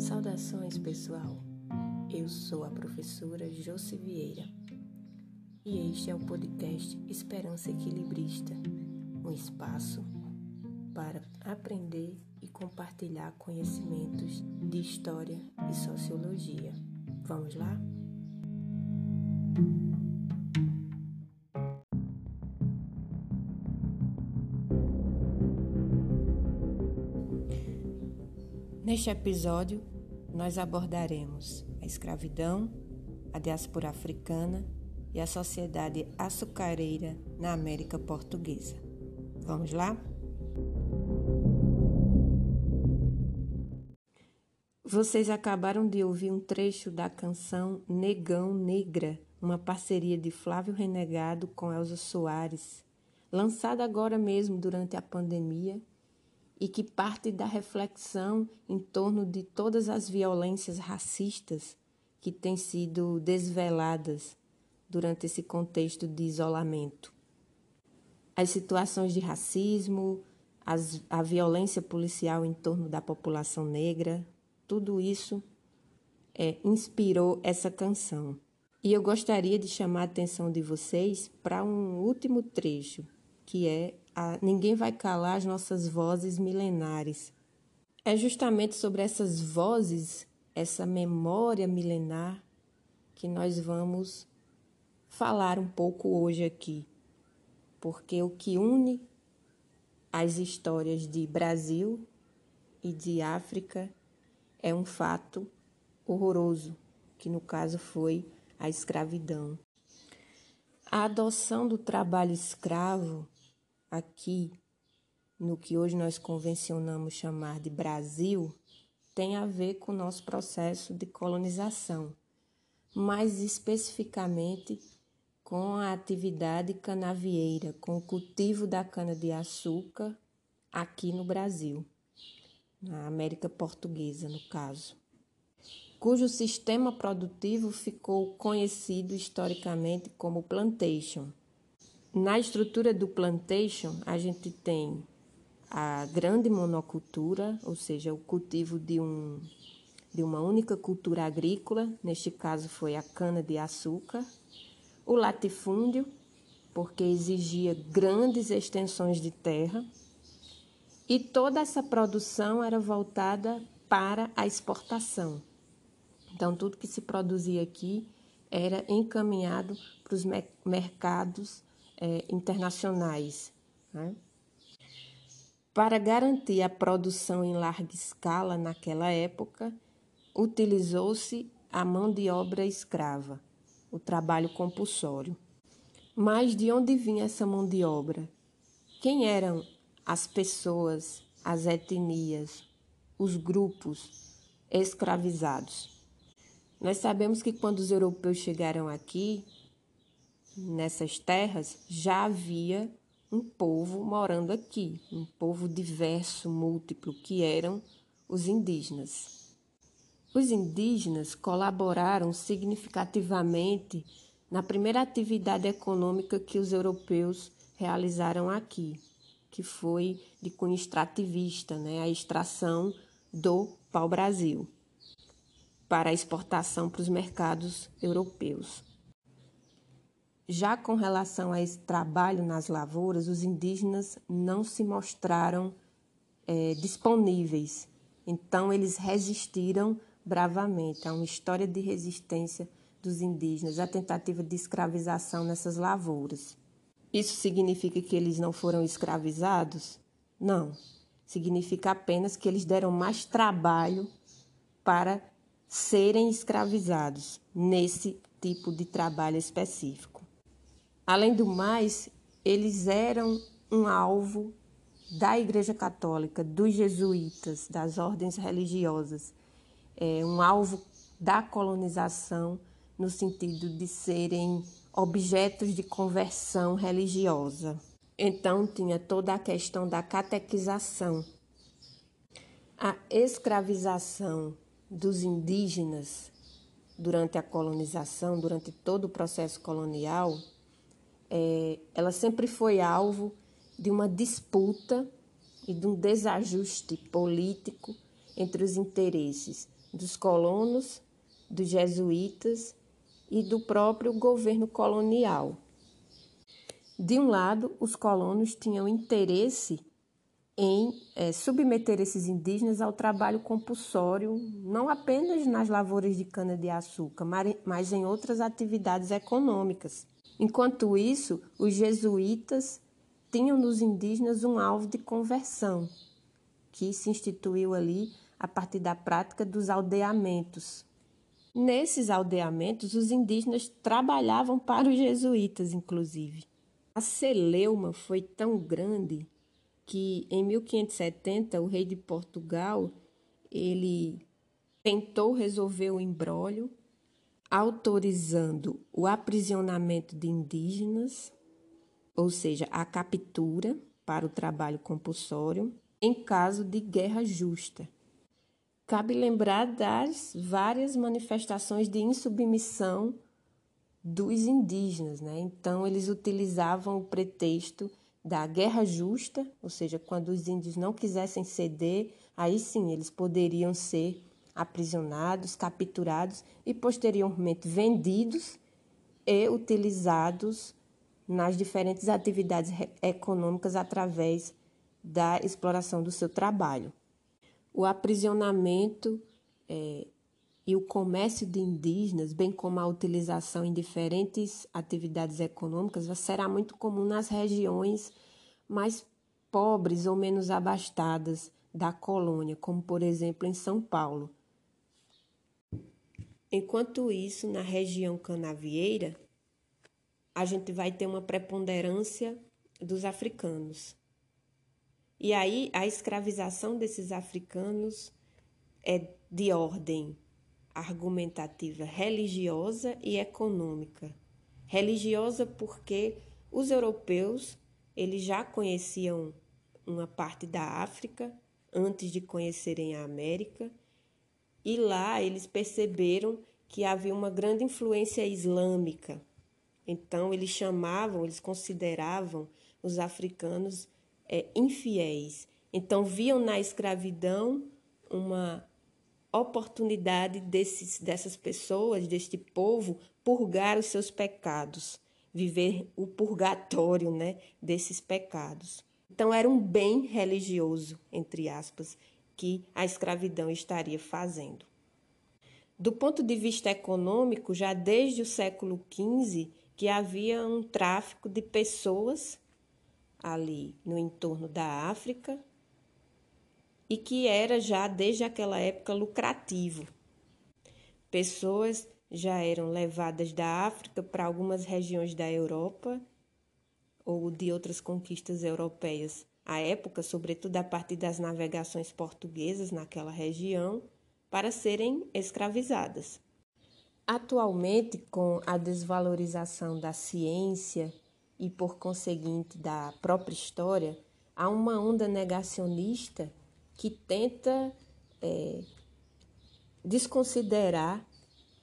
Saudações, pessoal. Eu sou a professora Josi Vieira e este é o podcast Esperança Equilibrista um espaço para aprender e compartilhar conhecimentos de história e sociologia. Vamos lá? Neste episódio, nós abordaremos a escravidão, a diáspora africana e a sociedade açucareira na América Portuguesa. Vamos lá? Vocês acabaram de ouvir um trecho da canção Negão Negra, uma parceria de Flávio Renegado com Elza Soares, lançada agora mesmo durante a pandemia e que parte da reflexão em torno de todas as violências racistas que têm sido desveladas durante esse contexto de isolamento. As situações de racismo, as, a violência policial em torno da população negra, tudo isso é, inspirou essa canção. E eu gostaria de chamar a atenção de vocês para um último trecho, que é a Ninguém Vai Calar as Nossas Vozes Milenares. É justamente sobre essas vozes, essa memória milenar, que nós vamos falar um pouco hoje aqui. Porque o que une as histórias de Brasil e de África é um fato horroroso, que no caso foi a escravidão. A adoção do trabalho escravo aqui no que hoje nós convencionamos chamar de Brasil tem a ver com o nosso processo de colonização, mais especificamente com a atividade canavieira, com o cultivo da cana-de-açúcar aqui no Brasil, na América Portuguesa, no caso, cujo sistema produtivo ficou conhecido historicamente como plantation na estrutura do plantation, a gente tem a grande monocultura, ou seja, o cultivo de, um, de uma única cultura agrícola, neste caso foi a cana-de-açúcar, o latifúndio, porque exigia grandes extensões de terra, e toda essa produção era voltada para a exportação. Então, tudo que se produzia aqui era encaminhado para os mercados é, internacionais. Né? Para garantir a produção em larga escala naquela época, utilizou-se a mão de obra escrava, o trabalho compulsório. Mas de onde vinha essa mão de obra? Quem eram as pessoas, as etnias, os grupos escravizados? Nós sabemos que quando os europeus chegaram aqui, nessas terras já havia um povo morando aqui, um povo diverso, múltiplo, que eram os indígenas. Os indígenas colaboraram significativamente na primeira atividade econômica que os europeus realizaram aqui, que foi de cunho extrativista, né, a extração do pau-brasil para exportação para os mercados europeus. Já com relação a esse trabalho nas lavouras, os indígenas não se mostraram é, disponíveis. Então, eles resistiram bravamente. Há uma história de resistência dos indígenas à tentativa de escravização nessas lavouras. Isso significa que eles não foram escravizados? Não. Significa apenas que eles deram mais trabalho para serem escravizados nesse tipo de trabalho específico. Além do mais, eles eram um alvo da Igreja Católica, dos jesuítas, das ordens religiosas, é, um alvo da colonização no sentido de serem objetos de conversão religiosa. Então, tinha toda a questão da catequização. A escravização dos indígenas durante a colonização, durante todo o processo colonial, é, ela sempre foi alvo de uma disputa e de um desajuste político entre os interesses dos colonos, dos jesuítas e do próprio governo colonial. De um lado, os colonos tinham interesse em é, submeter esses indígenas ao trabalho compulsório, não apenas nas lavouras de cana-de-açúcar, mas em outras atividades econômicas. Enquanto isso, os jesuítas tinham nos indígenas um alvo de conversão, que se instituiu ali a partir da prática dos aldeamentos. Nesses aldeamentos, os indígenas trabalhavam para os jesuítas, inclusive. A celeuma foi tão grande que em 1570 o rei de Portugal ele tentou resolver o imbróglio autorizando o aprisionamento de indígenas, ou seja, a captura para o trabalho compulsório, em caso de guerra justa. Cabe lembrar das várias manifestações de insubmissão dos indígenas, né? Então eles utilizavam o pretexto da guerra justa, ou seja, quando os índios não quisessem ceder, aí sim eles poderiam ser aprisionados, capturados e posteriormente vendidos e utilizados nas diferentes atividades econômicas através da exploração do seu trabalho. O aprisionamento é, e o comércio de indígenas, bem como a utilização em diferentes atividades econômicas, será muito comum nas regiões mais pobres ou menos abastadas da colônia, como por exemplo em São Paulo. Enquanto isso, na região canavieira, a gente vai ter uma preponderância dos africanos. E aí a escravização desses africanos é de ordem argumentativa religiosa e econômica. Religiosa porque os europeus eles já conheciam uma parte da África antes de conhecerem a América e lá eles perceberam que havia uma grande influência islâmica. Então eles chamavam, eles consideravam os africanos é, infiéis. Então viam na escravidão uma oportunidade desses, dessas pessoas, deste povo, purgar os seus pecados, viver o purgatório né, desses pecados. Então era um bem religioso, entre aspas, que a escravidão estaria fazendo. Do ponto de vista econômico, já desde o século XV, que havia um tráfico de pessoas ali no entorno da África e que era já desde aquela época lucrativo. Pessoas já eram levadas da África para algumas regiões da Europa ou de outras conquistas europeias à época, sobretudo a partir das navegações portuguesas naquela região, para serem escravizadas. Atualmente, com a desvalorização da ciência e, por conseguinte, da própria história, há uma onda negacionista que tenta é, desconsiderar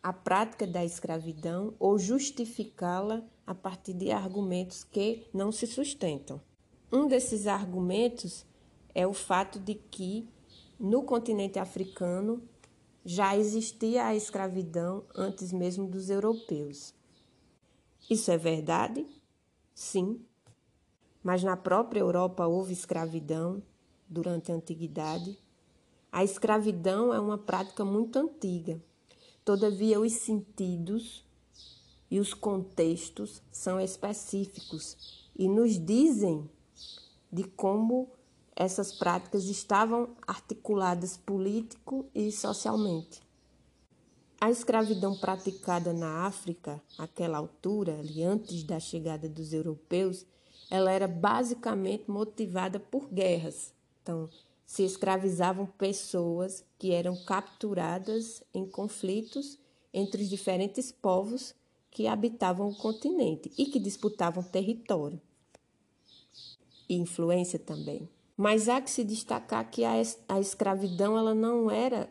a prática da escravidão ou justificá-la a partir de argumentos que não se sustentam. Um desses argumentos é o fato de que no continente africano já existia a escravidão antes mesmo dos europeus. Isso é verdade? Sim. Mas na própria Europa houve escravidão durante a antiguidade. A escravidão é uma prática muito antiga. Todavia, os sentidos e os contextos são específicos e nos dizem de como essas práticas estavam articuladas político e socialmente. A escravidão praticada na África, àquela altura, ali antes da chegada dos europeus, ela era basicamente motivada por guerras. Então, se escravizavam pessoas que eram capturadas em conflitos entre os diferentes povos que habitavam o continente e que disputavam território e influência também. Mas há que se destacar que a, a escravidão ela não era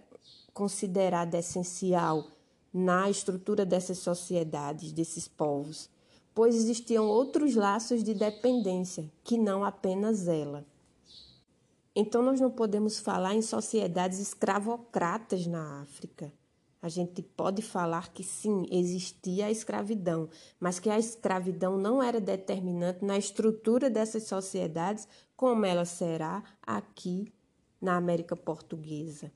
considerada essencial na estrutura dessas sociedades, desses povos, pois existiam outros laços de dependência que não apenas ela. Então, nós não podemos falar em sociedades escravocratas na África. A gente pode falar que sim, existia a escravidão, mas que a escravidão não era determinante na estrutura dessas sociedades, como ela será aqui na América Portuguesa.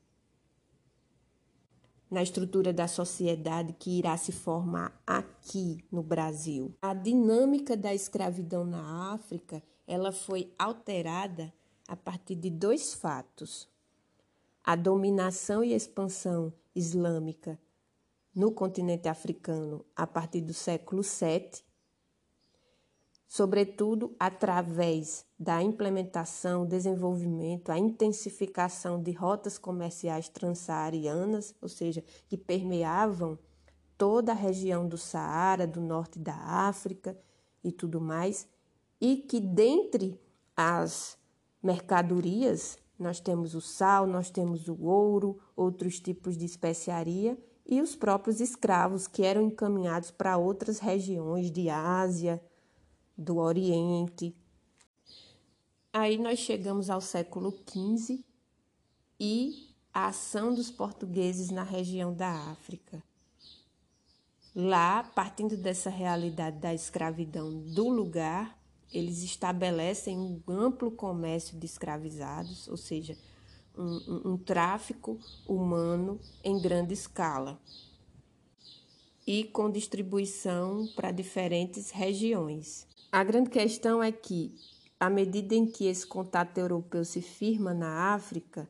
Na estrutura da sociedade que irá se formar aqui no Brasil. A dinâmica da escravidão na África, ela foi alterada a partir de dois fatos: a dominação e expansão islâmica no continente africano a partir do século VII, sobretudo através da implementação, desenvolvimento, a intensificação de rotas comerciais transsaarianas, ou seja, que permeavam toda a região do Saara, do norte da África e tudo mais, e que dentre as mercadorias, nós temos o sal, nós temos o ouro, outros tipos de especiaria e os próprios escravos que eram encaminhados para outras regiões de Ásia, do Oriente. Aí nós chegamos ao século XV e a ação dos portugueses na região da África. Lá, partindo dessa realidade da escravidão do lugar, eles estabelecem um amplo comércio de escravizados, ou seja, um, um, um tráfico humano em grande escala e com distribuição para diferentes regiões. A grande questão é que, à medida em que esse contato europeu se firma na África,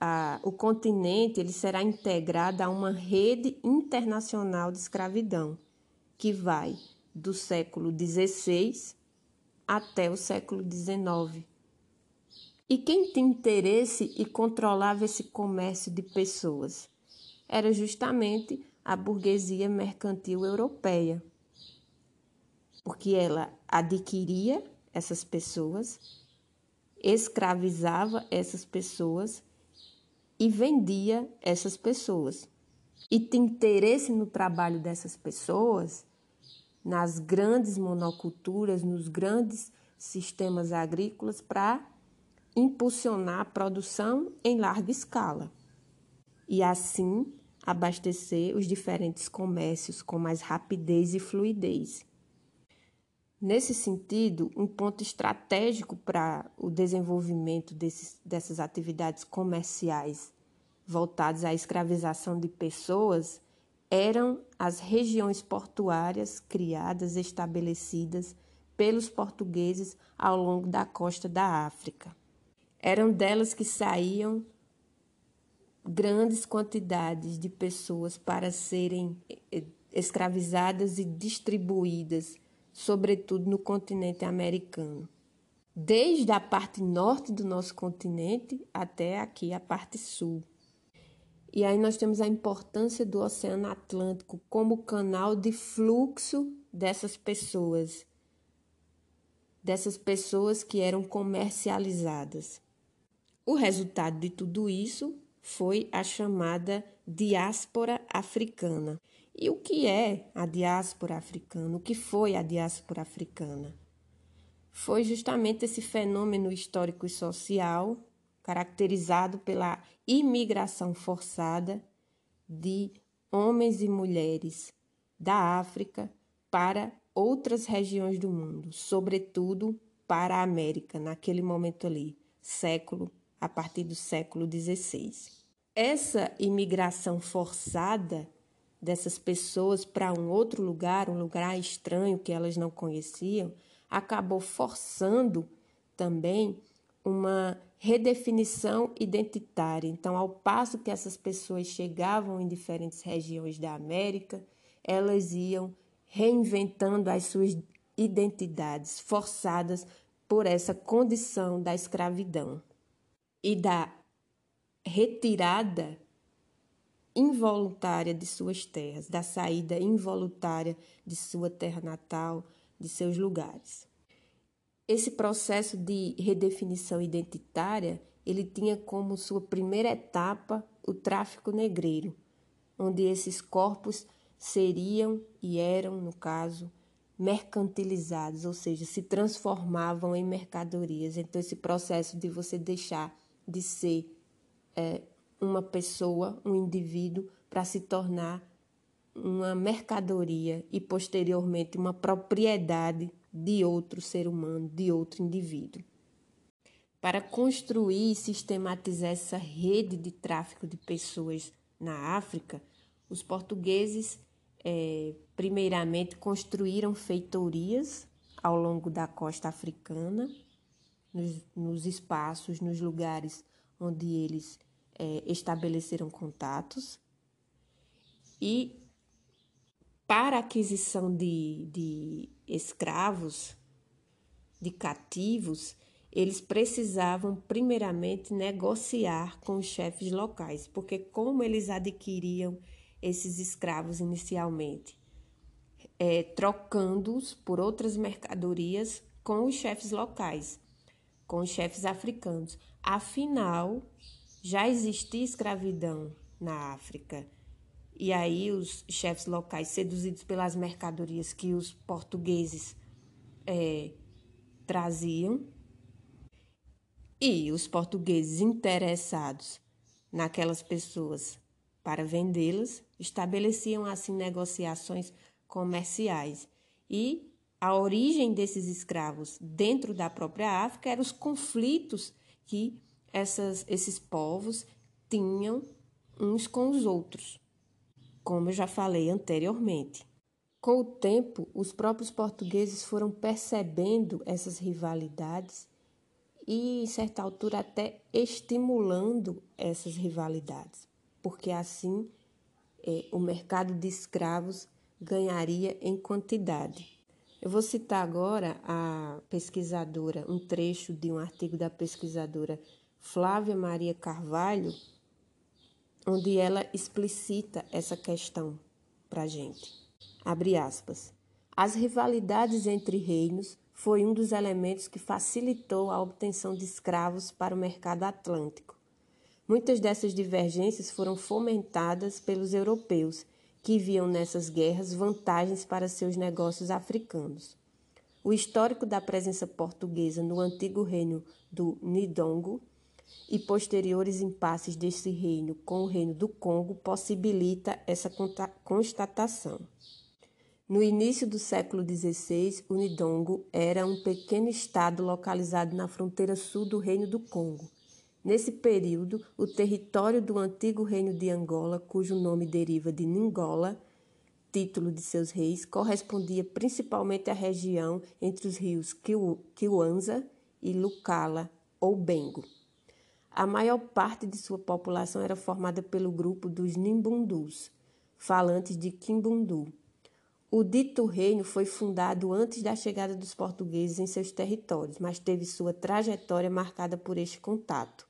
a, o continente ele será integrado a uma rede internacional de escravidão, que vai do século XVI até o século XIX. E quem tinha interesse e controlava esse comércio de pessoas? Era justamente a burguesia mercantil europeia, porque ela adquiria essas pessoas, escravizava essas pessoas e vendia essas pessoas. E tinha interesse no trabalho dessas pessoas nas grandes monoculturas, nos grandes sistemas agrícolas para impulsionar a produção em larga escala e assim abastecer os diferentes comércios com mais rapidez e fluidez. Nesse sentido, um ponto estratégico para o desenvolvimento desses, dessas atividades comerciais voltadas à escravização de pessoas eram as regiões portuárias criadas, estabelecidas pelos portugueses ao longo da costa da África. Eram delas que saíam grandes quantidades de pessoas para serem eh, escravizadas e distribuídas, sobretudo no continente americano. Desde a parte norte do nosso continente até aqui a parte sul. E aí nós temos a importância do Oceano Atlântico como canal de fluxo dessas pessoas, dessas pessoas que eram comercializadas. O resultado de tudo isso foi a chamada diáspora africana. E o que é a diáspora africana? O que foi a diáspora africana? Foi justamente esse fenômeno histórico e social caracterizado pela imigração forçada de homens e mulheres da África para outras regiões do mundo, sobretudo para a América, naquele momento ali, século, a partir do século XVI. Essa imigração forçada dessas pessoas para um outro lugar, um lugar estranho que elas não conheciam, acabou forçando também uma redefinição identitária. Então, ao passo que essas pessoas chegavam em diferentes regiões da América, elas iam reinventando as suas identidades, forçadas por essa condição da escravidão e da retirada involuntária de suas terras, da saída involuntária de sua terra natal, de seus lugares. Esse processo de redefinição identitária, ele tinha como sua primeira etapa o tráfico negreiro, onde esses corpos seriam e eram, no caso, mercantilizados, ou seja, se transformavam em mercadorias. Então, esse processo de você deixar de ser é, uma pessoa, um indivíduo, para se tornar uma mercadoria e posteriormente uma propriedade de outro ser humano, de outro indivíduo. Para construir e sistematizar essa rede de tráfico de pessoas na África, os portugueses, é, primeiramente, construíram feitorias ao longo da costa africana, nos, nos espaços, nos lugares onde eles é, estabeleceram contatos. E para aquisição de, de escravos, de cativos, eles precisavam primeiramente negociar com os chefes locais, porque como eles adquiriam esses escravos inicialmente? É, Trocando-os por outras mercadorias com os chefes locais, com os chefes africanos. Afinal, já existia escravidão na África. E aí os chefes locais, seduzidos pelas mercadorias que os portugueses é, traziam, e os portugueses interessados naquelas pessoas para vendê-las estabeleciam assim negociações comerciais. E a origem desses escravos dentro da própria África eram os conflitos que essas, esses povos tinham uns com os outros, como eu já falei anteriormente. Com o tempo, os próprios portugueses foram percebendo essas rivalidades e, em certa altura, até estimulando essas rivalidades, porque assim é, o mercado de escravos ganharia em quantidade. Eu vou citar agora a pesquisadora, um trecho de um artigo da pesquisadora Flávia Maria Carvalho, onde ela explicita essa questão para a gente. Abre aspas. As rivalidades entre reinos foi um dos elementos que facilitou a obtenção de escravos para o mercado atlântico. Muitas dessas divergências foram fomentadas pelos europeus, que viam nessas guerras vantagens para seus negócios africanos. O histórico da presença portuguesa no antigo reino do Nidongo e posteriores impasses desse reino com o reino do Congo possibilita essa constatação. No início do século XVI, o Nidongo era um pequeno estado localizado na fronteira sul do Reino do Congo. Nesse período, o território do antigo Reino de Angola, cujo nome deriva de Ningola, título de seus reis, correspondia principalmente à região entre os rios Kiwanza e Lucala ou Bengo. A maior parte de sua população era formada pelo grupo dos Nimbundus, falantes de Kimbundu, o dito reino foi fundado antes da chegada dos portugueses em seus territórios, mas teve sua trajetória marcada por este contato.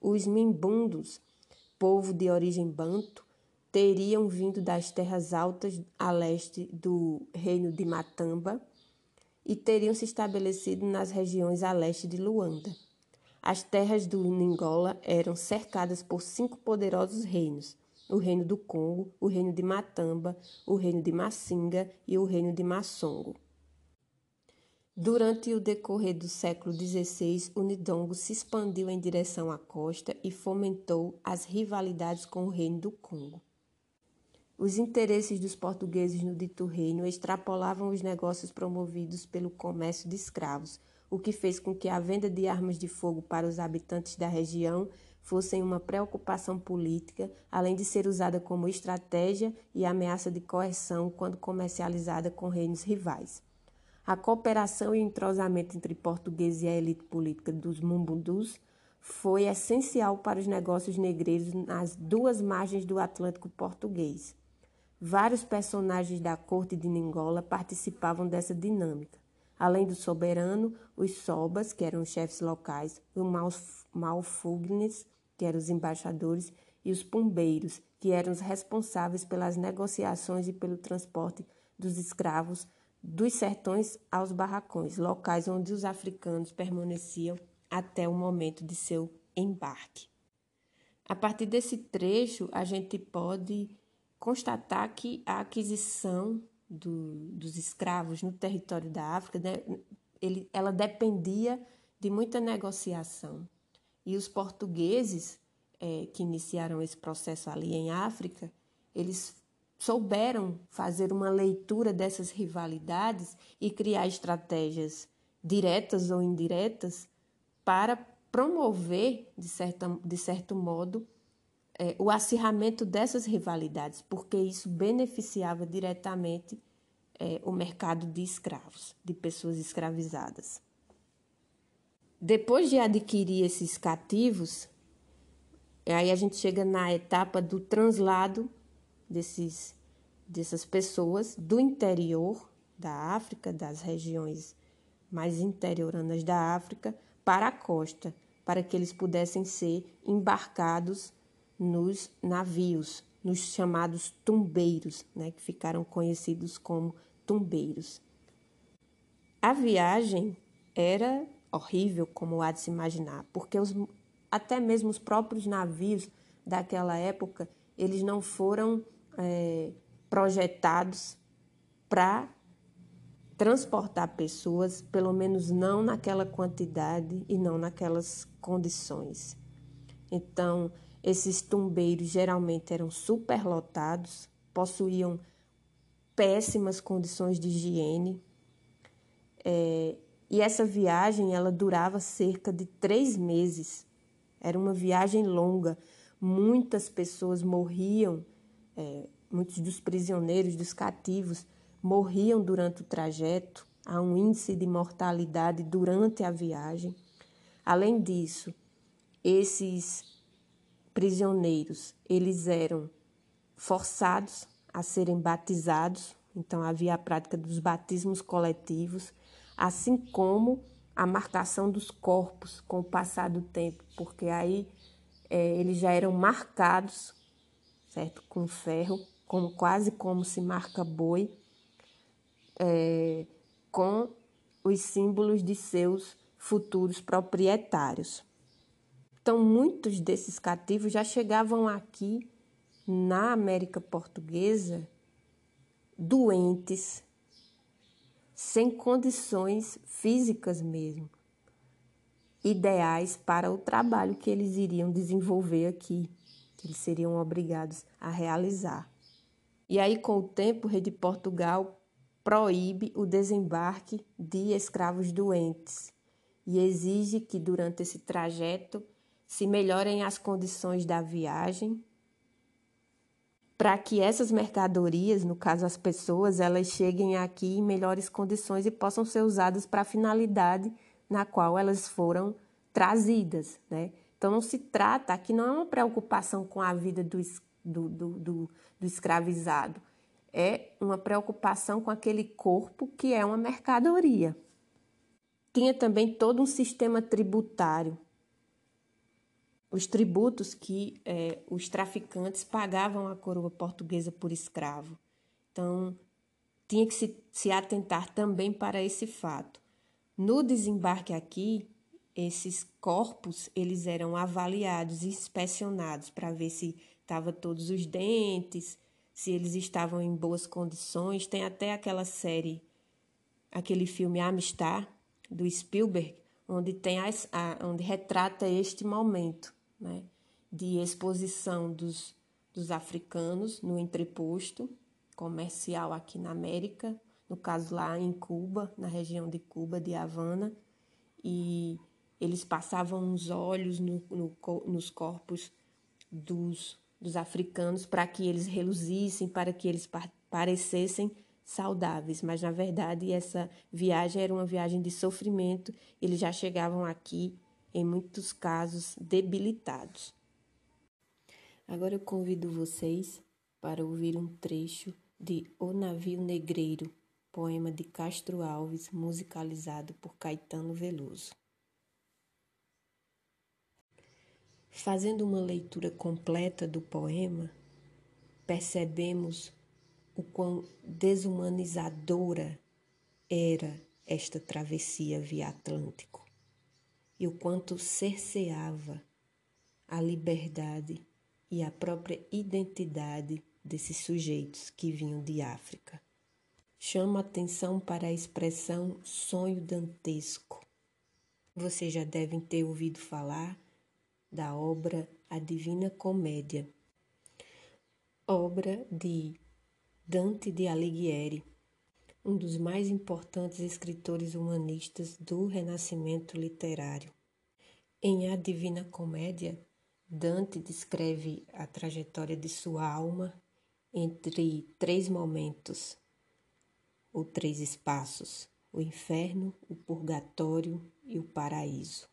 Os Mimbundos, povo de origem banto, teriam vindo das terras altas a leste do reino de Matamba e teriam se estabelecido nas regiões a leste de Luanda. As terras do Ningola eram cercadas por cinco poderosos reinos o reino do Congo, o reino de Matamba, o reino de Massinga e o reino de Massongo. Durante o decorrer do século XVI, o Nidongo se expandiu em direção à costa e fomentou as rivalidades com o reino do Congo. Os interesses dos portugueses no dito reino extrapolavam os negócios promovidos pelo comércio de escravos, o que fez com que a venda de armas de fogo para os habitantes da região fossem uma preocupação política, além de ser usada como estratégia e ameaça de coerção quando comercializada com reinos rivais. A cooperação e o entrosamento entre portugueses e a elite política dos Mumbundus foi essencial para os negócios negreiros nas duas margens do Atlântico português. Vários personagens da corte de Ningola participavam dessa dinâmica. Além do soberano, os sobas, que eram os chefes locais, os malfugnes, que eram os embaixadores, e os pombeiros, que eram os responsáveis pelas negociações e pelo transporte dos escravos dos sertões aos barracões, locais onde os africanos permaneciam até o momento de seu embarque. A partir desse trecho, a gente pode constatar que a aquisição do, dos escravos no território da África, né, ele, ela dependia de muita negociação. E os portugueses é, que iniciaram esse processo ali em África, eles souberam fazer uma leitura dessas rivalidades e criar estratégias diretas ou indiretas para promover, de, certa, de certo modo, é, o acirramento dessas rivalidades, porque isso beneficiava diretamente é, o mercado de escravos, de pessoas escravizadas. Depois de adquirir esses cativos, aí a gente chega na etapa do translado desses, dessas pessoas do interior da África, das regiões mais interioranas da África, para a costa, para que eles pudessem ser embarcados nos navios, nos chamados tumbeiros, né, que ficaram conhecidos como tumbeiros. A viagem era horrível, como há de se imaginar, porque os, até mesmo os próprios navios daquela época, eles não foram é, projetados para transportar pessoas, pelo menos não naquela quantidade e não naquelas condições. Então, esses tumbeiros geralmente eram superlotados, possuíam péssimas condições de higiene. É, e essa viagem ela durava cerca de três meses. Era uma viagem longa. Muitas pessoas morriam, é, muitos dos prisioneiros, dos cativos, morriam durante o trajeto. Há um índice de mortalidade durante a viagem. Além disso, esses prisioneiros, eles eram forçados a serem batizados, então havia a prática dos batismos coletivos, assim como a marcação dos corpos com o passar do tempo, porque aí é, eles já eram marcados, certo, com ferro, como quase como se marca boi, é, com os símbolos de seus futuros proprietários. Então, muitos desses cativos já chegavam aqui na América Portuguesa doentes, sem condições físicas mesmo, ideais para o trabalho que eles iriam desenvolver aqui, que eles seriam obrigados a realizar. E aí, com o tempo, o rei de Portugal proíbe o desembarque de escravos doentes e exige que durante esse trajeto se melhorem as condições da viagem, para que essas mercadorias, no caso as pessoas, elas cheguem aqui em melhores condições e possam ser usadas para a finalidade na qual elas foram trazidas, né? Então não se trata, aqui não é uma preocupação com a vida do, do, do, do, do escravizado, é uma preocupação com aquele corpo que é uma mercadoria. Tinha também todo um sistema tributário os tributos que é, os traficantes pagavam à coroa portuguesa por escravo. Então, tinha que se, se atentar também para esse fato. No desembarque aqui, esses corpos eles eram avaliados e inspecionados para ver se estavam todos os dentes, se eles estavam em boas condições. Tem até aquela série, aquele filme Amistad do Spielberg, onde tem as, a, onde retrata este momento né, de exposição dos, dos africanos no entreposto comercial aqui na América, no caso lá em Cuba, na região de Cuba, de Havana, e eles passavam os olhos no, no, nos corpos dos, dos africanos para que eles reluzissem, para que eles parecessem saudáveis, mas na verdade essa viagem era uma viagem de sofrimento. Eles já chegavam aqui em muitos casos debilitados. Agora eu convido vocês para ouvir um trecho de O Navio Negreiro, poema de Castro Alves, musicalizado por Caetano Veloso. Fazendo uma leitura completa do poema, percebemos o quão desumanizadora era esta travessia via Atlântico e o quanto cerceava a liberdade e a própria identidade desses sujeitos que vinham de África. chama atenção para a expressão sonho dantesco. Vocês já devem ter ouvido falar da obra A Divina Comédia, obra de Dante de Alighieri, um dos mais importantes escritores humanistas do Renascimento literário. Em A Divina Comédia, Dante descreve a trajetória de sua alma entre três momentos, ou três espaços: o inferno, o purgatório e o paraíso.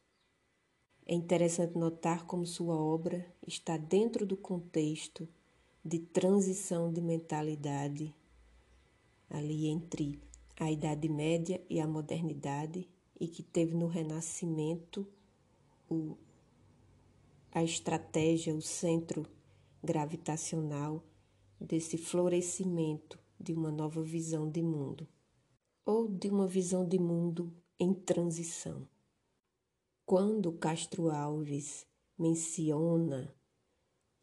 É interessante notar como sua obra está dentro do contexto de transição de mentalidade ali entre a Idade Média e a modernidade e que teve no Renascimento o, a estratégia, o centro gravitacional desse florescimento de uma nova visão de mundo, ou de uma visão de mundo em transição. Quando Castro Alves menciona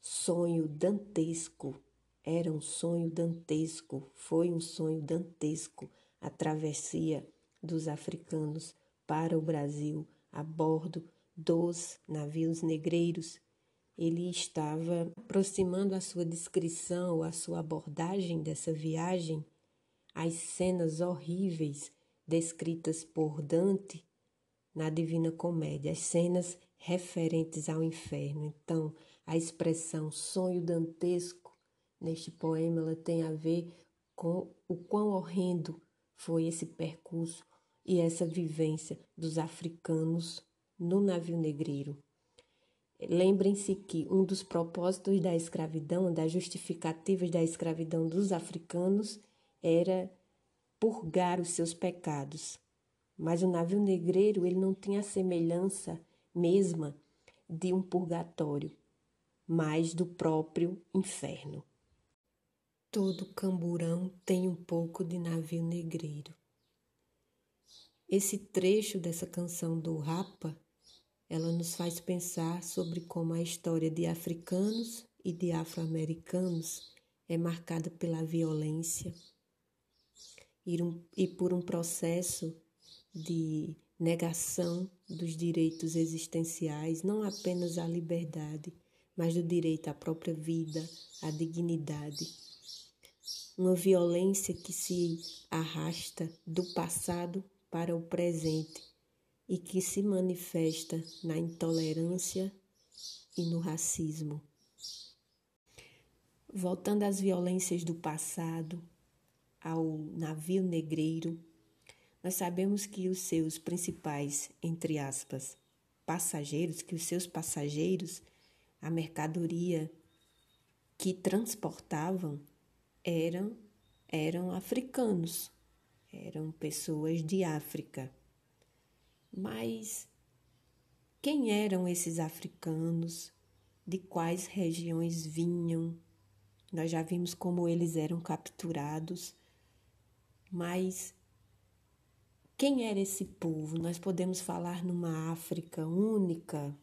sonho dantesco, era um sonho dantesco, foi um sonho dantesco a travessia dos africanos para o Brasil a bordo dos navios negreiros ele estava aproximando a sua descrição, a sua abordagem dessa viagem, as cenas horríveis descritas por Dante na Divina Comédia, as cenas referentes ao inferno. Então, a expressão sonho dantesco neste poema ela tem a ver com o quão horrendo foi esse percurso e essa vivência dos africanos no navio negreiro. Lembrem-se que um dos propósitos da escravidão, das justificativas da escravidão dos africanos, era purgar os seus pecados. Mas o navio negreiro ele não tinha a semelhança mesma de um purgatório, mas do próprio inferno. Todo camburão tem um pouco de navio negreiro. Esse trecho dessa canção do Rapa ela nos faz pensar sobre como a história de africanos e de afro-americanos é marcada pela violência e por um processo de negação dos direitos existenciais, não apenas à liberdade, mas do direito à própria vida, à dignidade. Uma violência que se arrasta do passado para o presente e que se manifesta na intolerância e no racismo. Voltando às violências do passado, ao navio negreiro, nós sabemos que os seus principais, entre aspas, passageiros, que os seus passageiros, a mercadoria que transportavam eram eram africanos, eram pessoas de África. Mas quem eram esses africanos? De quais regiões vinham? Nós já vimos como eles eram capturados, mas quem era esse povo? Nós podemos falar numa África única,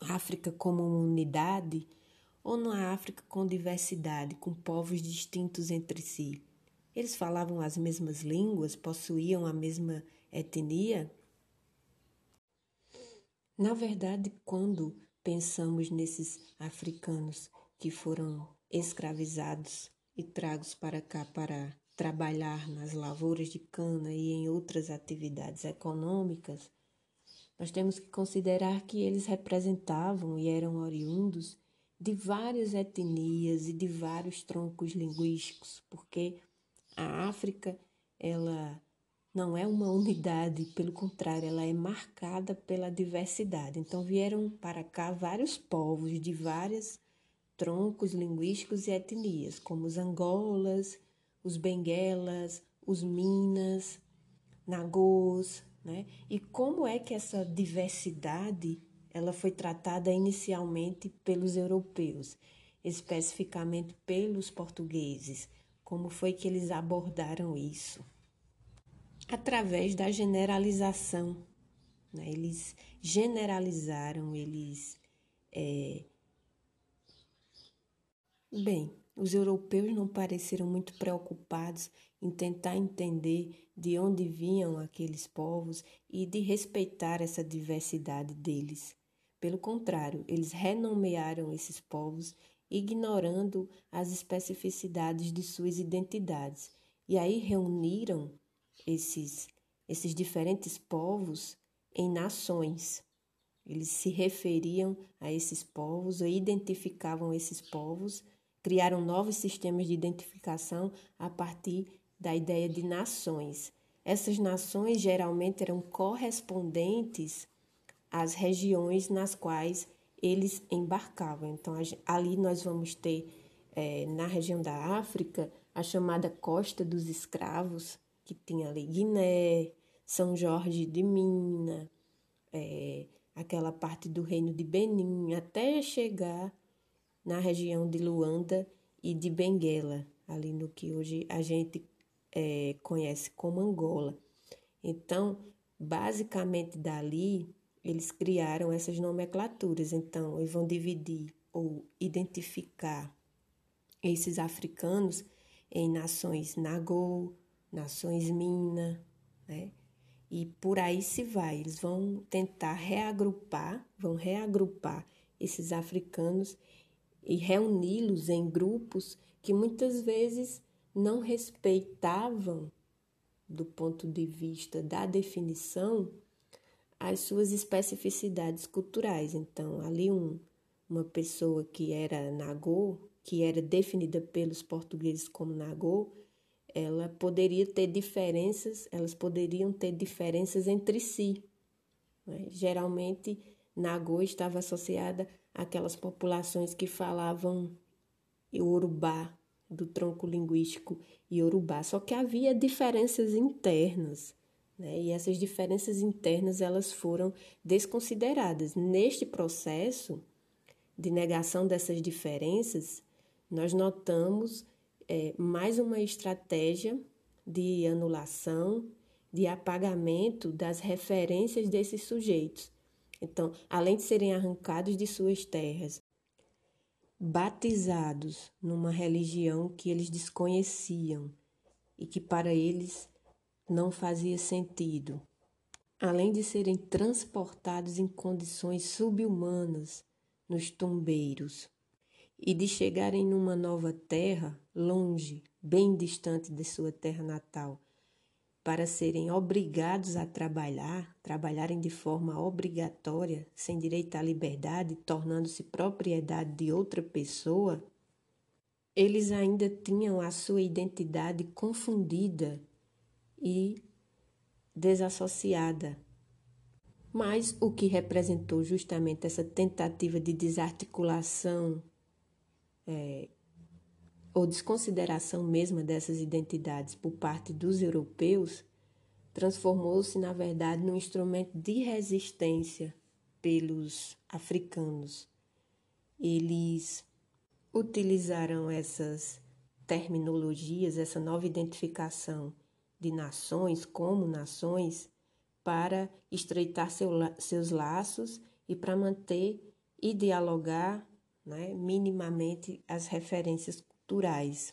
África como uma unidade, ou numa África com diversidade, com povos distintos entre si. Eles falavam as mesmas línguas, possuíam a mesma etnia? Na verdade, quando pensamos nesses africanos que foram escravizados e tragos para cá para trabalhar nas lavouras de cana e em outras atividades econômicas, nós temos que considerar que eles representavam e eram oriundos de várias etnias e de vários troncos linguísticos, porque a África ela não é uma unidade, pelo contrário, ela é marcada pela diversidade. Então vieram para cá vários povos de vários troncos linguísticos e etnias, como os angolas, os benguelas, os minas, nagôs, né? E como é que essa diversidade ela foi tratada inicialmente pelos europeus, especificamente pelos portugueses? Como foi que eles abordaram isso? através da generalização. Né? Eles generalizaram, eles. É... Bem, Os europeus não pareceram muito preocupados em tentar entender de onde vinham aqueles povos e de respeitar essa diversidade deles. Pelo contrário, eles renomearam esses povos, ignorando as especificidades de suas identidades. E aí reuniram esses, esses diferentes povos em nações. Eles se referiam a esses povos identificavam esses povos, criaram novos sistemas de identificação a partir da ideia de nações. Essas nações geralmente eram correspondentes às regiões nas quais eles embarcavam. Então, ali nós vamos ter, é, na região da África, a chamada Costa dos Escravos, que tinha ali Guiné, São Jorge de Minas, é, aquela parte do reino de Benin, até chegar na região de Luanda e de Benguela, ali no que hoje a gente é, conhece como Angola. Então, basicamente dali, eles criaram essas nomenclaturas. Então, eles vão dividir ou identificar esses africanos em nações Nagô, nações Mina, né? E por aí se vai. Eles vão tentar reagrupar, vão reagrupar esses africanos e reuni-los em grupos que muitas vezes não respeitavam, do ponto de vista da definição, as suas especificidades culturais. Então, ali um, uma pessoa que era Nagô, que era definida pelos portugueses como Nagô, ela poderia ter diferenças, elas poderiam ter diferenças entre si. Né? Geralmente, Nagô estava associada àquelas populações que falavam Urubá, do tronco linguístico Yorubá. Só que havia diferenças internas, né? E essas diferenças internas elas foram desconsideradas. Neste processo de negação dessas diferenças, nós notamos é, mais uma estratégia de anulação, de apagamento das referências desses sujeitos. Então, além de serem arrancados de suas terras, batizados numa religião que eles desconheciam e que para eles não fazia sentido, além de serem transportados em condições subhumanas nos tombeiros e de chegarem numa nova terra, longe, bem distante de sua terra natal, para serem obrigados a trabalhar, trabalharem de forma obrigatória, sem direito à liberdade, tornando-se propriedade de outra pessoa, eles ainda tinham a sua identidade confundida e desassociada. Mas o que representou justamente essa tentativa de desarticulação é, ou desconsideração mesma dessas identidades por parte dos europeus transformou-se, na verdade, num instrumento de resistência pelos africanos. Eles utilizaram essas terminologias, essa nova identificação de nações como nações, para estreitar seu, seus laços e para manter e dialogar né, minimamente as referências culturais.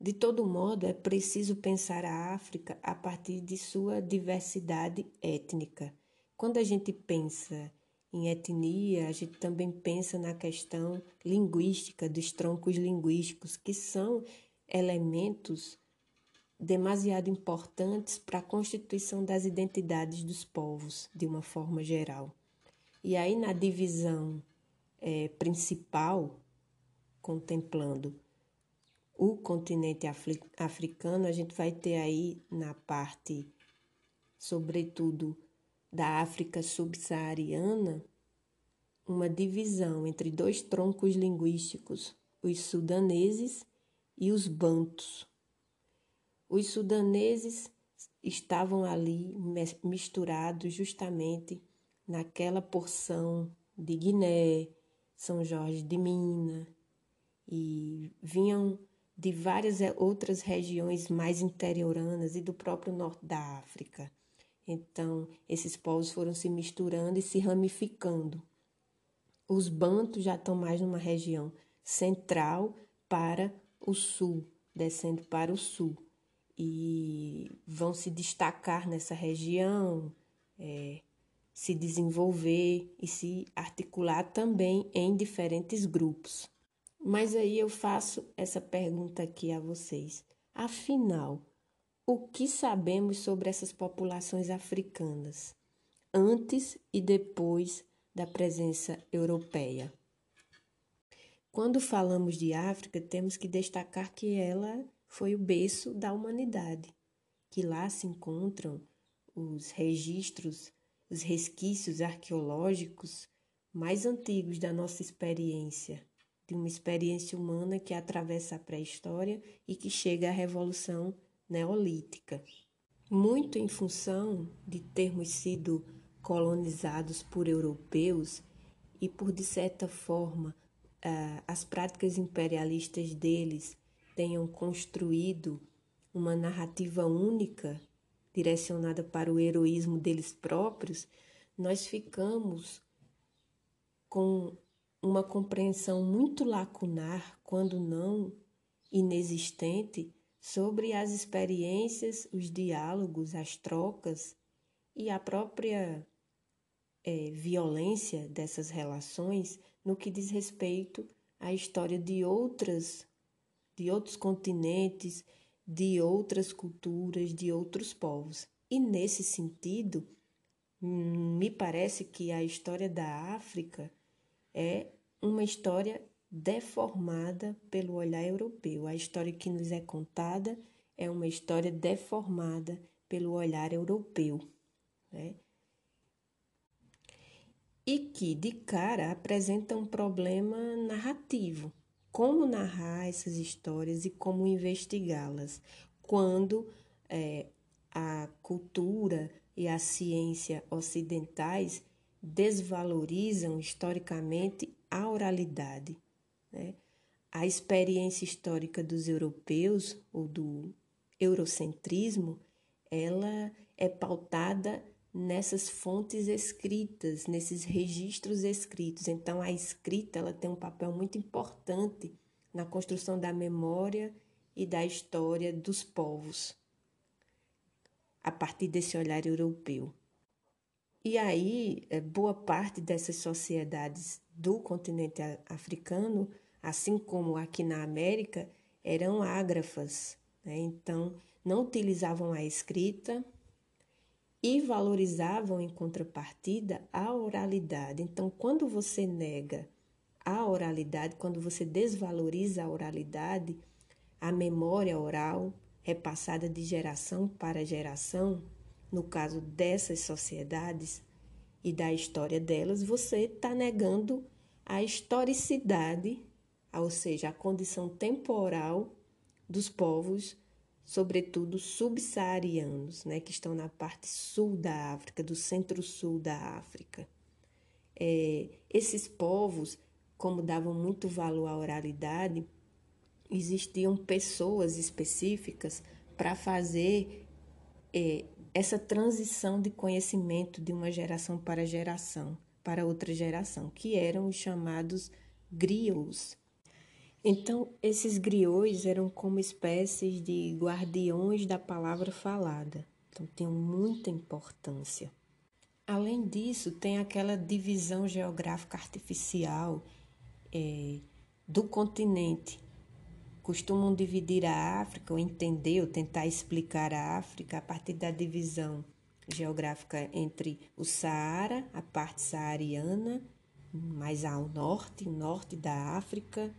De todo modo, é preciso pensar a África a partir de sua diversidade étnica. Quando a gente pensa em etnia, a gente também pensa na questão linguística, dos troncos linguísticos, que são elementos demasiado importantes para a constituição das identidades dos povos, de uma forma geral. E aí, na divisão é, principal, contemplando o continente africano, a gente vai ter aí na parte, sobretudo, da África subsaariana, uma divisão entre dois troncos linguísticos, os sudaneses e os bantos. Os sudaneses estavam ali misturados justamente naquela porção de Guiné, São Jorge de Minas, e vinham de várias outras regiões mais interioranas e do próprio norte da África. Então, esses povos foram se misturando e se ramificando. Os bantos já estão mais numa região central, para o sul, descendo para o sul. E vão se destacar nessa região, é, se desenvolver e se articular também em diferentes grupos. Mas aí eu faço essa pergunta aqui a vocês. Afinal, o que sabemos sobre essas populações africanas antes e depois da presença europeia? Quando falamos de África, temos que destacar que ela foi o berço da humanidade, que lá se encontram os registros, os resquícios arqueológicos mais antigos da nossa experiência, de uma experiência humana que atravessa a pré-história e que chega à Revolução Neolítica. Muito em função de termos sido colonizados por europeus e por, de certa forma, as práticas imperialistas deles tenham construído uma narrativa única direcionada para o heroísmo deles próprios, nós ficamos com uma compreensão muito lacunar, quando não inexistente, sobre as experiências, os diálogos, as trocas e a própria é, violência dessas relações no que diz respeito à história de outras, de outros continentes, de outras culturas, de outros povos. E nesse sentido, me parece que a história da África é uma história deformada pelo olhar europeu. A história que nos é contada é uma história deformada pelo olhar europeu. Né? E que, de cara, apresenta um problema narrativo. Como narrar essas histórias e como investigá-las quando é, a cultura e a ciência ocidentais desvalorizam historicamente a oralidade. Né? A experiência histórica dos europeus ou do eurocentrismo, ela é pautada nessas fontes escritas, nesses registros escritos. Então a escrita ela tem um papel muito importante na construção da memória e da história dos povos a partir desse olhar europeu. E aí, é, boa parte dessas sociedades do continente africano, assim como aqui na América, eram ágrafas. Né? Então, não utilizavam a escrita e valorizavam em contrapartida a oralidade. Então, quando você nega a oralidade, quando você desvaloriza a oralidade, a memória oral repassada de geração para geração, no caso dessas sociedades e da história delas, você está negando a historicidade, ou seja, a condição temporal dos povos, sobretudo subsaarianos, né, que estão na parte sul da África, do centro-sul da África. É, esses povos, como davam muito valor à oralidade, existiam pessoas específicas para fazer é, essa transição de conhecimento de uma geração para geração, para outra geração, que eram os chamados griots. Então, esses griots eram como espécies de guardiões da palavra falada, então tinham muita importância. Além disso, tem aquela divisão geográfica artificial é, do continente, costumam dividir a África, ou entender, ou tentar explicar a África a partir da divisão geográfica entre o Saara, a parte saariana, mais ao norte, norte da África,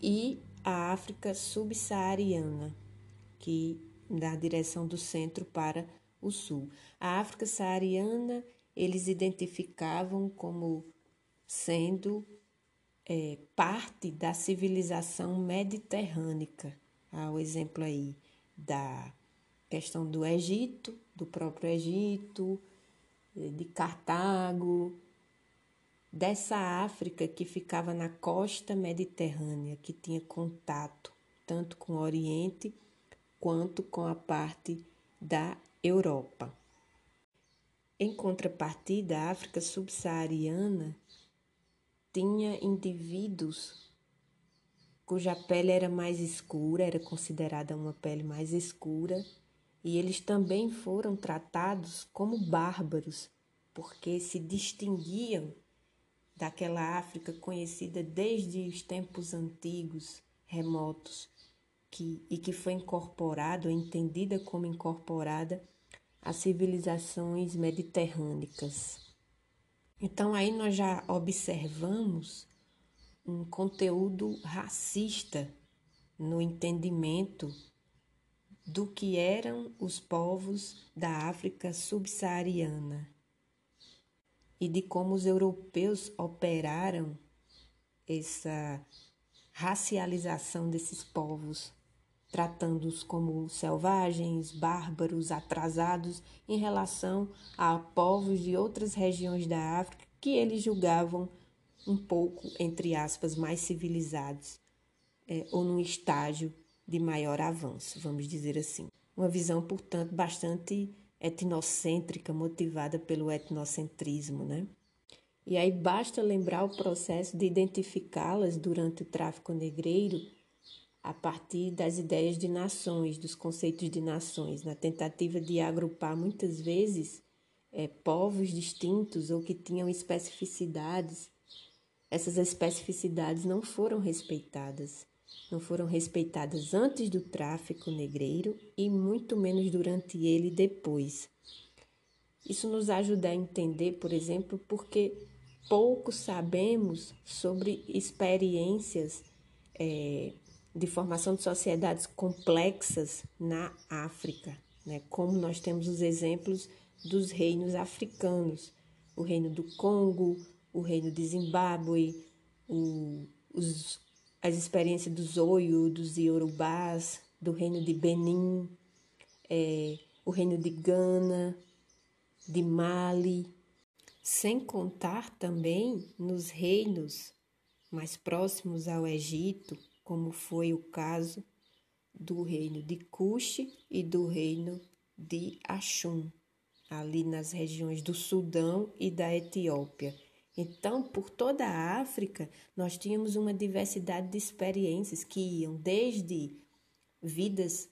e a África subsaariana, que na direção do centro para o sul. A África saariana eles identificavam como sendo é, parte da civilização mediterrânea. Há o exemplo aí da questão do Egito, do próprio Egito, de Cartago, dessa África que ficava na costa mediterrânea, que tinha contato tanto com o Oriente quanto com a parte da Europa. Em contrapartida, a África subsaariana tinha indivíduos cuja pele era mais escura, era considerada uma pele mais escura, e eles também foram tratados como bárbaros, porque se distinguiam daquela África conhecida desde os tempos antigos, remotos, que, e que foi incorporada, entendida como incorporada às civilizações mediterrânicas. Então aí nós já observamos um conteúdo racista no entendimento do que eram os povos da África subsaariana e de como os europeus operaram essa racialização desses povos, tratando-os como selvagens, bárbaros, atrasados em relação a povos de outras regiões da África que eles julgavam um pouco, entre aspas, mais civilizados, é, ou num estágio de maior avanço, vamos dizer assim. Uma visão, portanto, bastante etnocêntrica, motivada pelo etnocentrismo, né? E aí basta lembrar o processo de identificá-las durante o tráfico negreiro a partir das ideias de nações, dos conceitos de nações, na tentativa de agrupar muitas vezes é, povos distintos ou que tinham especificidades. Essas especificidades não foram respeitadas não foram respeitadas antes do tráfico negreiro e muito menos durante ele depois. Isso nos ajuda a entender, por exemplo, porque pouco sabemos sobre experiências é, de formação de sociedades complexas na África, né? como nós temos os exemplos dos reinos africanos, o reino do Congo, o reino de Zimbábue, o, os as experiências dos Oyo, dos Yorubás, do reino de Benin, é, o reino de Gana, de Mali, sem contar também nos reinos mais próximos ao Egito, como foi o caso do reino de Cush e do reino de Axum, ali nas regiões do Sudão e da Etiópia. Então, por toda a África, nós tínhamos uma diversidade de experiências que iam desde vidas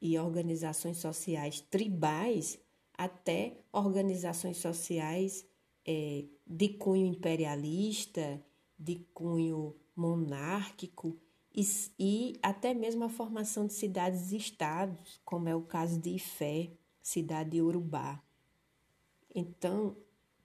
e organizações sociais tribais até organizações sociais é, de cunho imperialista, de cunho monárquico e, e, até mesmo a formação de cidades e estados, como é o caso de Ifé, cidade de Urubá. Então,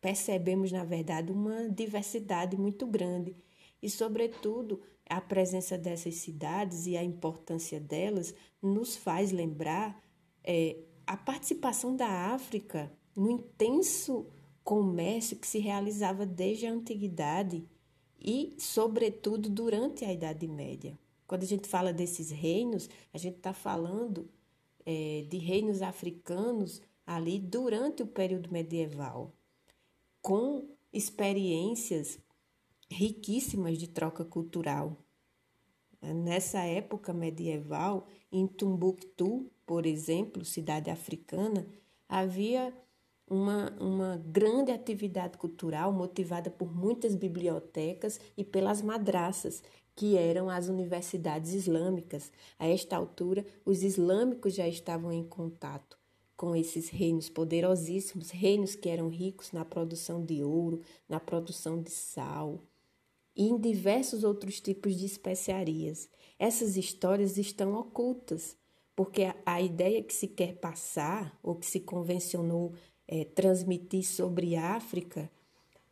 percebemos, na verdade, uma diversidade muito grande e, sobretudo, a presença dessas cidades e a importância delas nos faz lembrar é, a participação da África no intenso comércio que se realizava desde a antiguidade e, sobretudo, durante a Idade Média. Quando a gente fala desses reinos, a gente está falando é, de reinos africanos ali durante o período medieval com experiências riquíssimas de troca cultural. Nessa época medieval, em Tumbuktu, por exemplo, cidade africana, havia uma, uma grande atividade cultural motivada por muitas bibliotecas e pelas madraças, que eram as universidades islâmicas. A esta altura, os islâmicos já estavam em contato com esses reinos poderosíssimos, reinos que eram ricos na produção de ouro, na produção de sal e em diversos outros tipos de especiarias. Essas histórias estão ocultas, porque a, a ideia que se quer passar, ou que se convencionou é, transmitir sobre África,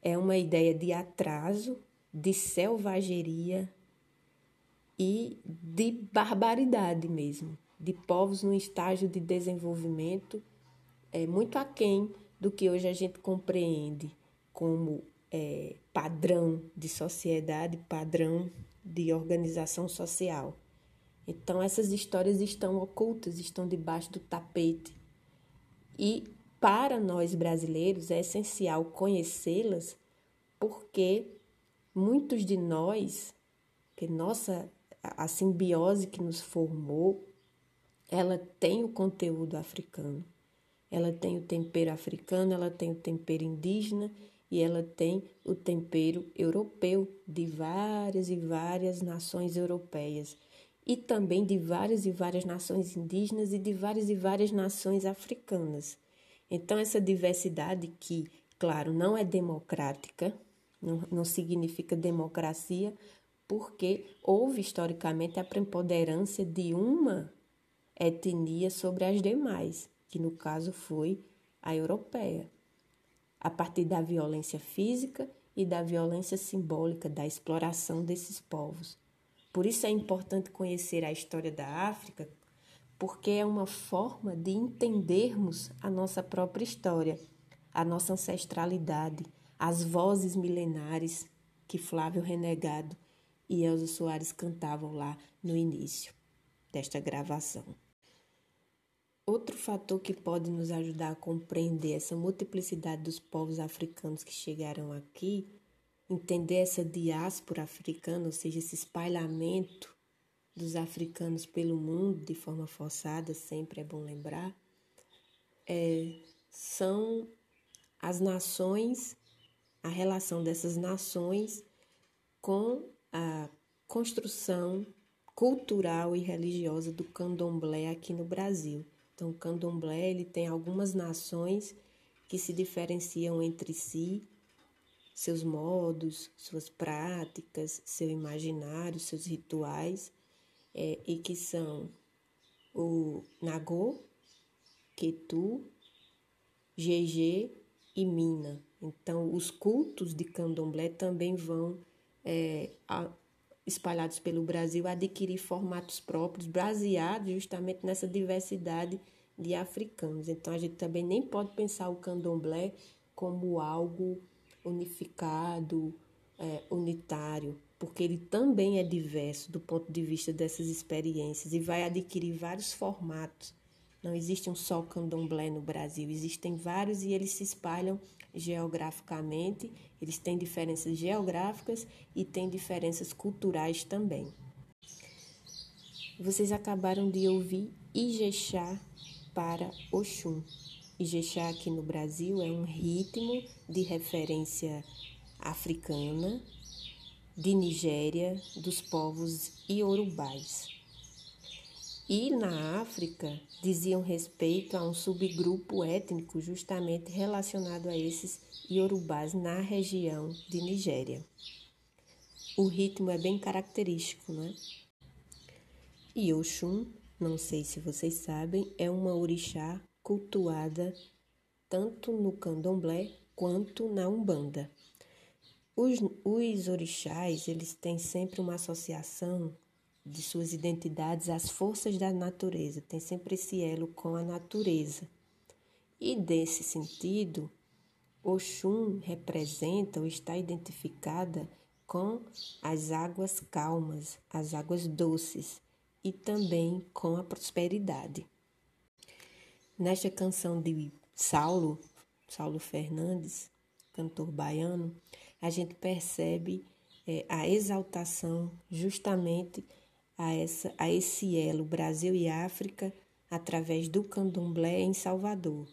é uma ideia de atraso, de selvageria e de barbaridade mesmo de povos num estágio de desenvolvimento é, muito aquém do que hoje a gente compreende como é, padrão de sociedade, padrão de organização social. Então, essas histórias estão ocultas, estão debaixo do tapete. E para nós brasileiros é essencial conhecê-las, porque muitos de nós, que nossa a simbiose que nos formou, ela tem o conteúdo africano. Ela tem o tempero africano, ela tem o tempero indígena e ela tem o tempero europeu de várias e várias nações europeias e também de várias e várias nações indígenas e de várias e várias nações africanas. Então, essa diversidade que, claro, não é democrática, não, não significa democracia, porque houve historicamente a preponderância de uma etnia sobre as demais, que no caso foi a europeia a partir da violência física e da violência simbólica da exploração desses povos. Por isso é importante conhecer a história da África, porque é uma forma de entendermos a nossa própria história, a nossa ancestralidade, as vozes milenares que Flávio Renegado e Elza Soares cantavam lá no início desta gravação. Outro fator que pode nos ajudar a compreender essa multiplicidade dos povos africanos que chegaram aqui, entender essa diáspora africana, ou seja, esse espalhamento dos africanos pelo mundo de forma forçada, sempre é bom lembrar, é, são as nações, a relação dessas nações com a construção cultural e religiosa do candomblé aqui no Brasil. Então, o candomblé ele tem algumas nações que se diferenciam entre si, seus modos, suas práticas, seu imaginário, seus rituais, é, e que são o Nagô, Ketu, GG e Mina. Então, os cultos de candomblé também vão é, espalhados pelo Brasil adquirir formatos próprios, baseados justamente nessa diversidade de africanos. Então a gente também nem pode pensar o candomblé como algo unificado, é, unitário, porque ele também é diverso do ponto de vista dessas experiências e vai adquirir vários formatos. Não existe um só candomblé no Brasil, existem vários e eles se espalham geograficamente, eles têm diferenças geográficas e têm diferenças culturais também. Vocês acabaram de ouvir Ijexá para Oxum. Ijexá aqui no Brasil é um ritmo de referência africana de Nigéria, dos povos iorubais. E na África diziam respeito a um subgrupo étnico justamente relacionado a esses iorubás na região de Nigéria. O ritmo é bem característico, né? E Oxum não sei se vocês sabem, é uma orixá cultuada tanto no candomblé quanto na umbanda. Os, os orixás, eles têm sempre uma associação de suas identidades às forças da natureza, tem sempre esse elo com a natureza. E desse sentido, Oxum representa ou está identificada com as águas calmas, as águas doces, e também com a prosperidade. Nesta canção de Saulo, Saulo Fernandes, cantor baiano, a gente percebe é, a exaltação justamente a, essa, a esse elo Brasil e África através do candomblé em Salvador.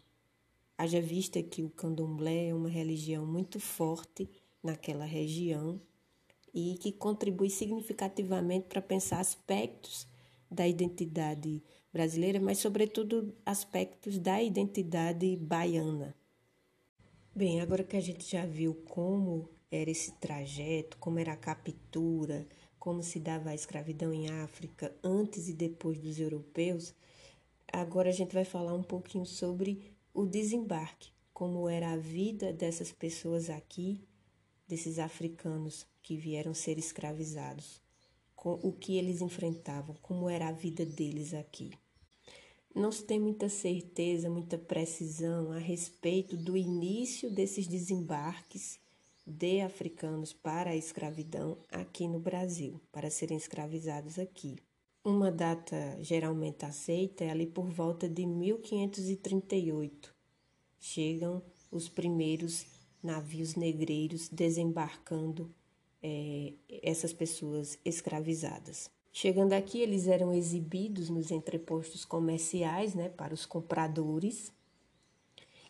Haja vista que o candomblé é uma religião muito forte naquela região e que contribui significativamente para pensar aspectos da identidade brasileira, mas, sobretudo, aspectos da identidade baiana. Bem, agora que a gente já viu como era esse trajeto, como era a captura, como se dava a escravidão em África antes e depois dos europeus, agora a gente vai falar um pouquinho sobre o desembarque, como era a vida dessas pessoas aqui, desses africanos que vieram ser escravizados com o que eles enfrentavam, como era a vida deles aqui. Não se tem muita certeza, muita precisão a respeito do início desses desembarques de africanos para a escravidão aqui no Brasil, para serem escravizados aqui. Uma data geralmente aceita é ali por volta de 1538. Chegam os primeiros navios negreiros desembarcando é, essas pessoas escravizadas. Chegando aqui, eles eram exibidos nos entrepostos comerciais né, para os compradores,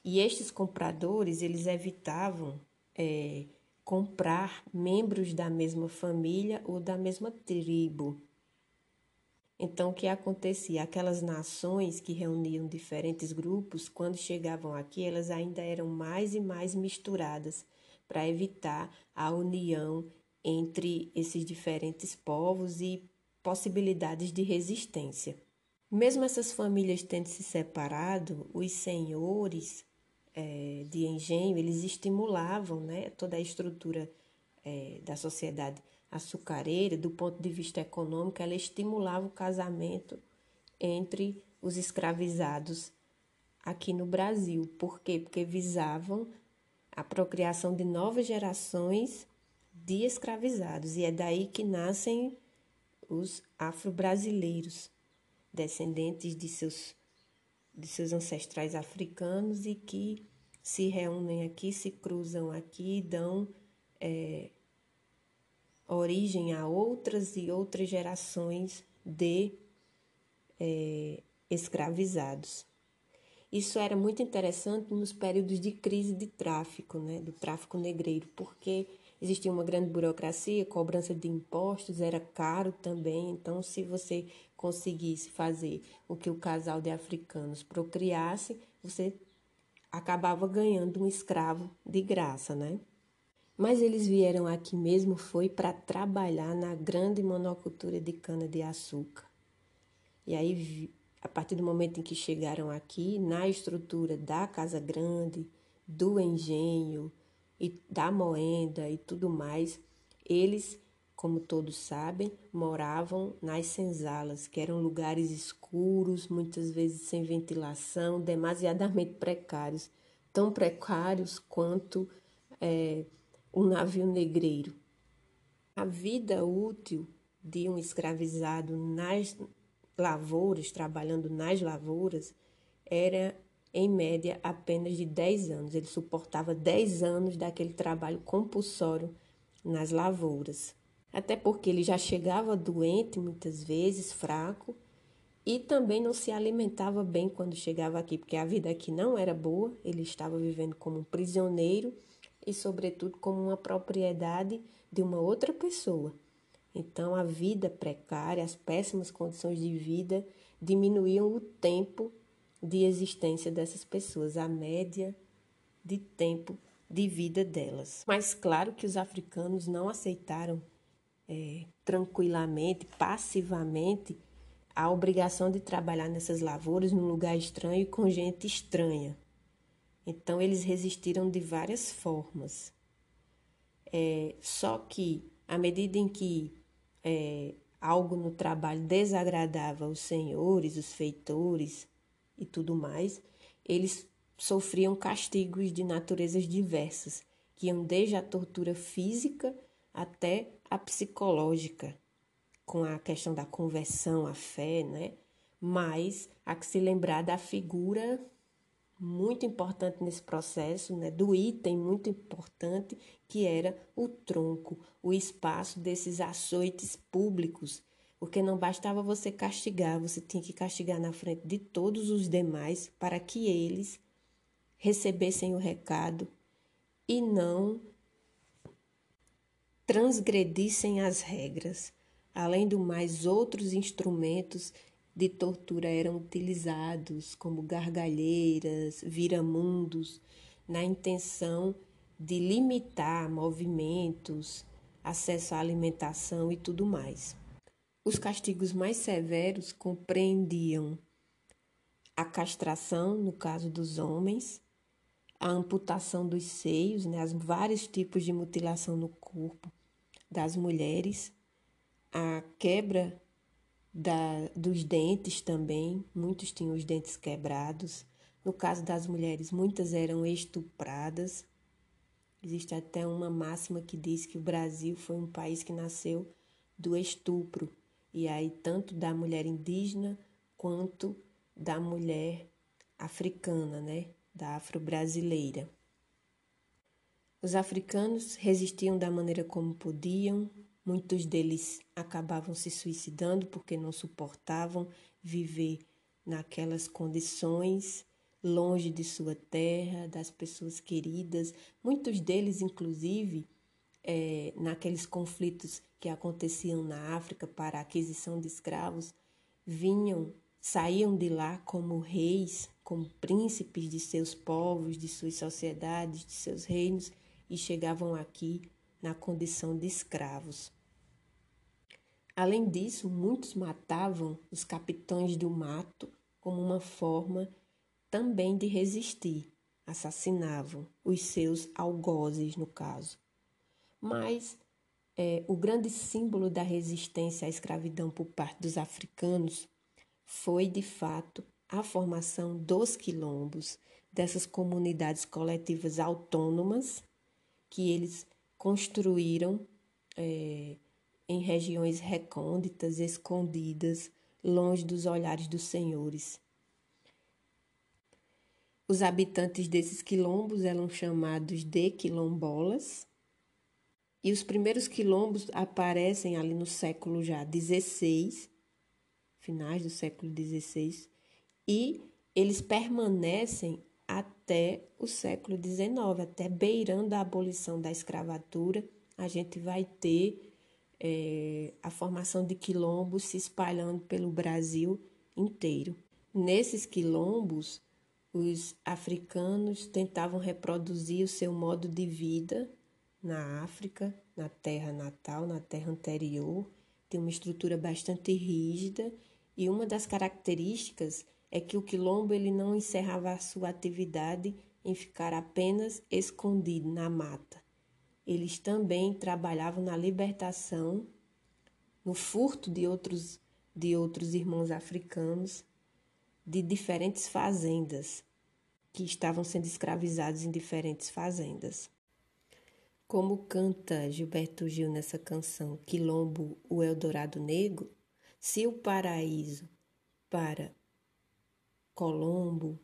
e estes compradores eles evitavam é, comprar membros da mesma família ou da mesma tribo. Então, o que acontecia? Aquelas nações que reuniam diferentes grupos, quando chegavam aqui, elas ainda eram mais e mais misturadas para evitar a união entre esses diferentes povos e possibilidades de resistência. Mesmo essas famílias tendo se separado, os senhores é, de engenho eles estimulavam né, toda a estrutura é, da sociedade açucareira, do ponto de vista econômico, ela estimulava o casamento entre os escravizados aqui no Brasil. Por quê? Porque visavam a procriação de novas gerações de escravizados. E é daí que nascem os afro-brasileiros, descendentes de seus, de seus ancestrais africanos e que se reúnem aqui, se cruzam aqui, dão é, origem a outras e outras gerações de é, escravizados. Isso era muito interessante nos períodos de crise de tráfico, né, do tráfico negreiro, porque existia uma grande burocracia, cobrança de impostos era caro também. Então, se você conseguisse fazer o que o casal de africanos procriasse, você acabava ganhando um escravo de graça, né? Mas eles vieram aqui mesmo foi para trabalhar na grande monocultura de cana-de-açúcar. E aí, a partir do momento em que chegaram aqui, na estrutura da Casa Grande, do engenho e da moenda e tudo mais, eles, como todos sabem, moravam nas senzalas, que eram lugares escuros, muitas vezes sem ventilação, demasiadamente precários, tão precários quanto é, um navio negreiro. A vida útil de um escravizado nas lavouras, trabalhando nas lavouras, era em média apenas de 10 anos. Ele suportava 10 anos daquele trabalho compulsório nas lavouras. Até porque ele já chegava doente, muitas vezes, fraco, e também não se alimentava bem quando chegava aqui, porque a vida aqui não era boa, ele estava vivendo como um prisioneiro e, sobretudo, como uma propriedade de uma outra pessoa. Então, a vida precária, as péssimas condições de vida diminuíam o tempo de existência dessas pessoas, a média de tempo de vida delas. Mas, claro que os africanos não aceitaram é, tranquilamente, passivamente, a obrigação de trabalhar nessas lavouras num lugar estranho e com gente estranha. Então, eles resistiram de várias formas. É, só que, à medida em que é, algo no trabalho desagradava os senhores, os feitores e tudo mais, eles sofriam castigos de naturezas diversas, que iam desde a tortura física até a psicológica, com a questão da conversão à fé, né? Mas há que se lembrar da figura muito importante nesse processo, né, do item muito importante que era o tronco, o espaço desses açoites públicos, porque não bastava você castigar, você tinha que castigar na frente de todos os demais para que eles recebessem o recado e não transgredissem as regras. Além do mais, outros instrumentos de tortura eram utilizados como gargalheiras, viramundos, na intenção de limitar movimentos, acesso à alimentação e tudo mais. Os castigos mais severos compreendiam a castração, no caso dos homens, a amputação dos seios, né, os vários tipos de mutilação no corpo das mulheres, a quebra da, dos dentes também, muitos tinham os dentes quebrados. No caso das mulheres, muitas eram estupradas. Existe até uma máxima que diz que o Brasil foi um país que nasceu do estupro, e aí tanto da mulher indígena quanto da mulher africana, né, da afro-brasileira. Os africanos resistiam da maneira como podiam, Muitos deles acabavam se suicidando porque não suportavam viver naquelas condições longe de sua terra, das pessoas queridas, muitos deles, inclusive, é, naqueles conflitos que aconteciam na África para a aquisição de escravos, vinham, saíam de lá como reis, como príncipes de seus povos, de suas sociedades, de seus reinos e chegavam aqui na condição de escravos. Além disso, muitos matavam os capitães do mato como uma forma também de resistir, assassinavam os seus algozes, no caso. Mas é, o grande símbolo da resistência à escravidão por parte dos africanos foi, de fato, a formação dos quilombos, dessas comunidades coletivas autônomas que eles construíram é, em regiões recônditas, escondidas, longe dos olhares dos senhores. Os habitantes desses quilombos eram chamados de quilombolas, e os primeiros quilombos aparecem ali no século já XVI, finais do século XVI, e eles permanecem até o século XIX, até beirando a abolição da escravatura, a gente vai ter é, a formação de quilombos se espalhando pelo Brasil inteiro. Nesses quilombos, os africanos tentavam reproduzir o seu modo de vida na África, na terra natal, na terra anterior, tem uma estrutura bastante rígida e uma das características é que o quilombo ele não encerrava a sua atividade em ficar apenas escondido na mata. Eles também trabalhavam na libertação, no furto de outros de outros irmãos africanos de diferentes fazendas que estavam sendo escravizados em diferentes fazendas. Como canta Gilberto Gil nessa canção Quilombo, o Eldorado Negro, se o paraíso para Colombo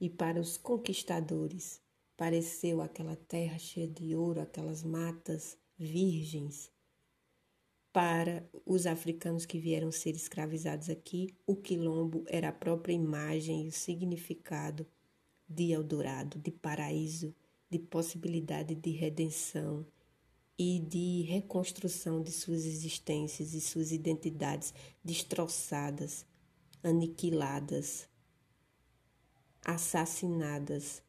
e para os conquistadores pareceu aquela terra cheia de ouro, aquelas matas virgens. Para os africanos que vieram ser escravizados aqui, o quilombo era a própria imagem e o significado de Eldorado, de paraíso, de possibilidade de redenção e de reconstrução de suas existências e suas identidades destroçadas aniquiladas, assassinadas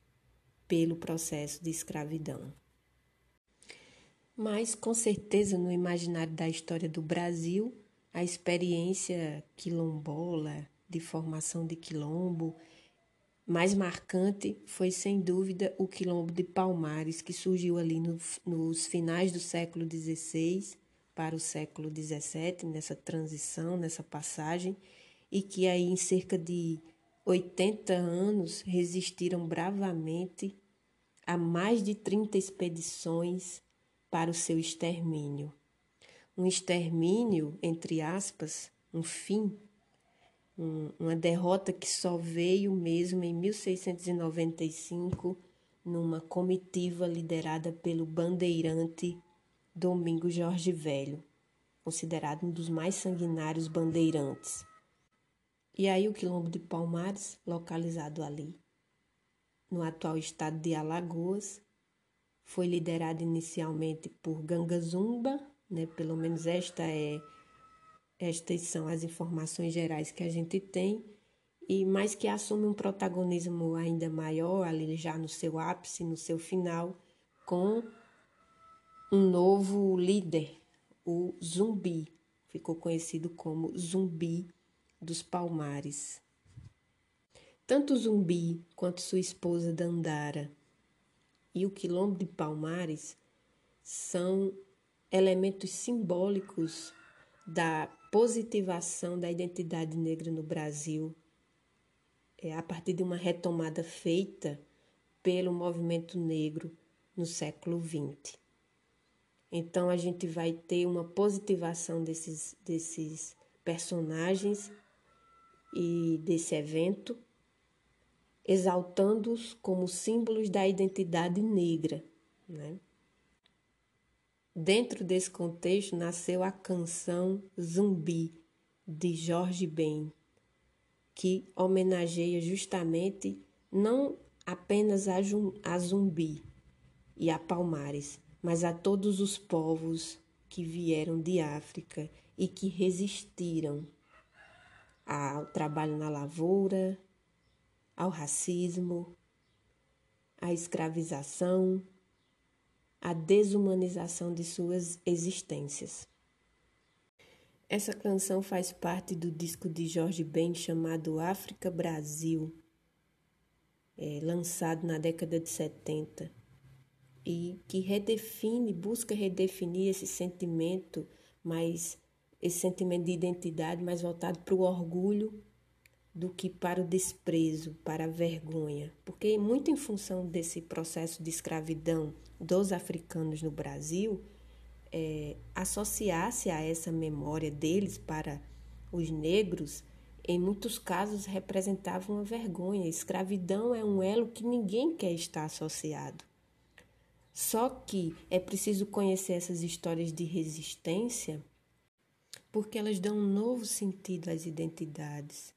pelo processo de escravidão. Mas, com certeza, no imaginário da história do Brasil, a experiência quilombola, de formação de quilombo, mais marcante foi, sem dúvida, o quilombo de Palmares, que surgiu ali no, nos finais do século XVI para o século XVII, nessa transição, nessa passagem, e que aí em cerca de 80 anos resistiram bravamente a mais de 30 expedições para o seu extermínio. Um extermínio, entre aspas, um fim, um, uma derrota que só veio mesmo em 1695, numa comitiva liderada pelo bandeirante Domingo Jorge Velho, considerado um dos mais sanguinários bandeirantes. E aí o quilombo de Palmares, localizado ali, no atual estado de Alagoas, foi liderado inicialmente por Gangazumba, né? Pelo menos esta é estas são as informações gerais que a gente tem, e mais que assume um protagonismo ainda maior ali já no seu ápice, no seu final, com um novo líder, o Zumbi, ficou conhecido como Zumbi dos Palmares. Tanto Zumbi quanto sua esposa Dandara e o Quilombo de Palmares são elementos simbólicos da positivação da identidade negra no Brasil, é, a partir de uma retomada feita pelo movimento negro no século XX. Então, a gente vai ter uma positivação desses, desses personagens e desse evento, exaltando-os como símbolos da identidade negra. Né? Dentro desse contexto nasceu a canção Zumbi, de Jorge Ben, que homenageia justamente não apenas a, a Zumbi e a Palmares, mas a todos os povos que vieram de África e que resistiram ao trabalho na lavoura, ao racismo, à escravização, à desumanização de suas existências. Essa canção faz parte do disco de Jorge Ben chamado África Brasil, é, lançado na década de 70 e que redefine, busca redefinir esse sentimento mais esse sentimento de identidade mais voltado para o orgulho do que para o desprezo, para a vergonha, porque muito em função desse processo de escravidão dos africanos no Brasil, é, associar-se a essa memória deles para os negros, em muitos casos representava uma vergonha. escravidão é um elo que ninguém quer estar associado. Só que é preciso conhecer essas histórias de resistência porque elas dão um novo sentido às identidades.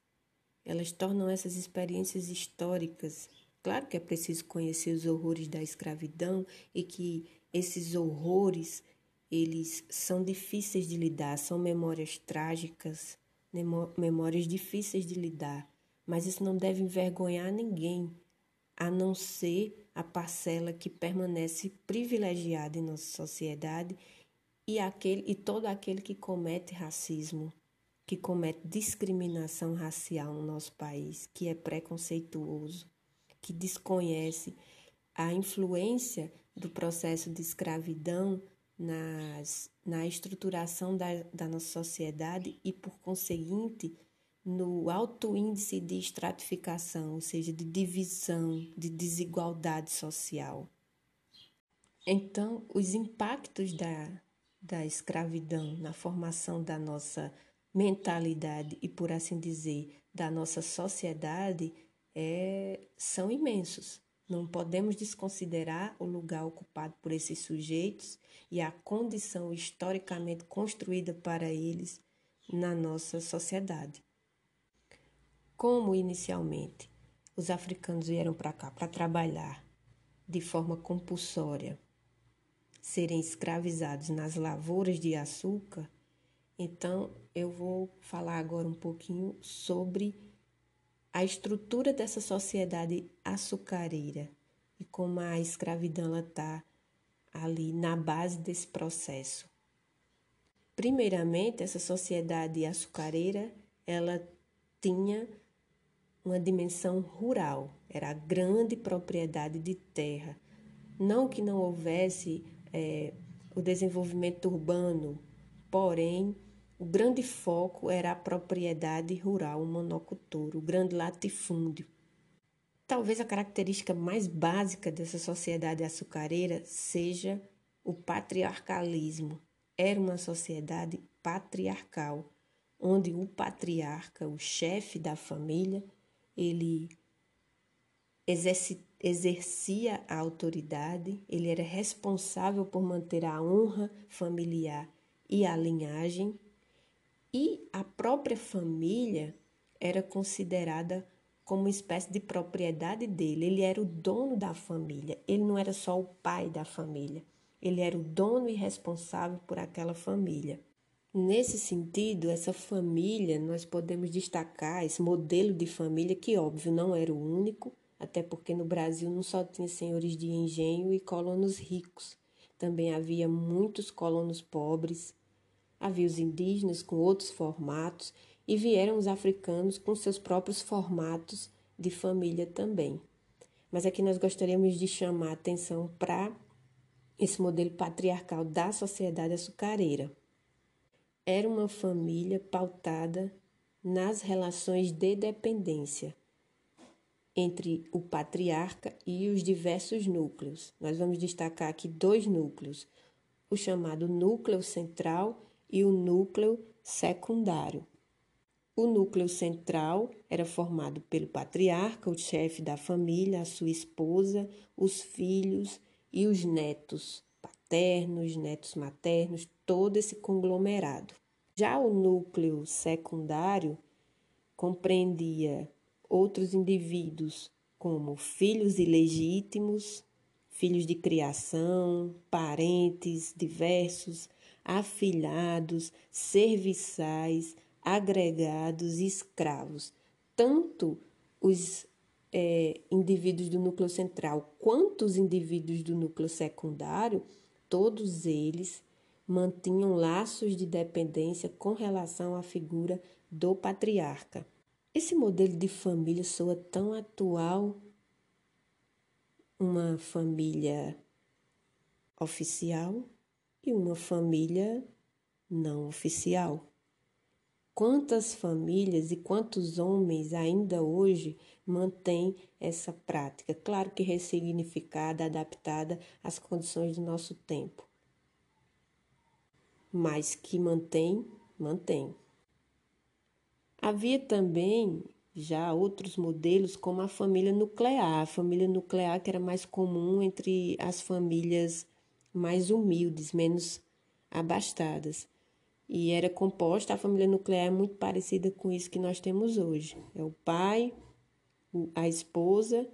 Elas tornam essas experiências históricas. Claro que é preciso conhecer os horrores da escravidão e que esses horrores eles são difíceis de lidar, são memórias trágicas, memórias difíceis de lidar, mas isso não deve envergonhar ninguém, a não ser a parcela que permanece privilegiada em nossa sociedade e aquele e todo aquele que comete racismo, que comete discriminação racial no nosso país, que é preconceituoso, que desconhece a influência do processo de escravidão nas, na estruturação da, da nossa sociedade e, por conseguinte, no alto índice de estratificação, ou seja, de divisão, de desigualdade social. Então, os impactos da, da escravidão na formação da nossa mentalidade e, por assim dizer, da nossa sociedade é, são imensos. Não podemos desconsiderar o lugar ocupado por esses sujeitos e a condição historicamente construída para eles na nossa sociedade. Como inicialmente os africanos vieram para cá para trabalhar de forma compulsória, serem escravizados nas lavouras de açúcar, então eu vou falar agora um pouquinho sobre a estrutura dessa sociedade açucareira e como a escravidão está ali na base desse processo. Primeiramente, essa sociedade açucareira, ela tinha uma dimensão rural, era a grande propriedade de terra. Não que não houvesse é, o desenvolvimento urbano, porém, o grande foco era a propriedade rural, o monocultura, o grande latifúndio. Talvez a característica mais básica dessa sociedade açucareira seja o patriarcalismo. Era uma sociedade patriarcal, onde o patriarca, o chefe da família, ele exercia a autoridade, ele era responsável por manter a honra familiar e a linhagem, e a própria família era considerada como uma espécie de propriedade dele. Ele era o dono da família, ele não era só o pai da família, ele era o dono e responsável por aquela família. Nesse sentido, essa família, nós podemos destacar esse modelo de família, que óbvio não era o único, até porque no Brasil não só tinha senhores de engenho e colonos ricos, também havia muitos colonos pobres, havia os indígenas com outros formatos e vieram os africanos com seus próprios formatos de família também. Mas aqui nós gostaríamos de chamar a atenção para esse modelo patriarcal da sociedade açucareira. Era uma família pautada nas relações de dependência entre o patriarca e os diversos núcleos. Nós vamos destacar aqui dois núcleos: o chamado núcleo central e o núcleo secundário. O núcleo central era formado pelo patriarca, o chefe da família, a sua esposa, os filhos e os netos paternos, netos maternos, todo esse conglomerado. Já o núcleo secundário compreendia outros indivíduos como filhos ilegítimos, filhos de criação, parentes diversos, afilhados, serviçais, agregados e escravos. Tanto os é, indivíduos do núcleo central quanto os indivíduos do núcleo secundário, todos eles mantinham laços de dependência com relação à figura do patriarca. Esse modelo de família soa tão atual. Uma família oficial e uma família não oficial. Quantas famílias e quantos homens ainda hoje mantêm essa prática? Claro que ressignificada, adaptada às condições do nosso tempo. Mas que mantém, mantém. Havia também já outros modelos, como a família nuclear. A família nuclear que era mais comum entre as famílias mais humildes, menos abastadas. E era composta, a família nuclear é muito parecida com isso que nós temos hoje. É o pai, a esposa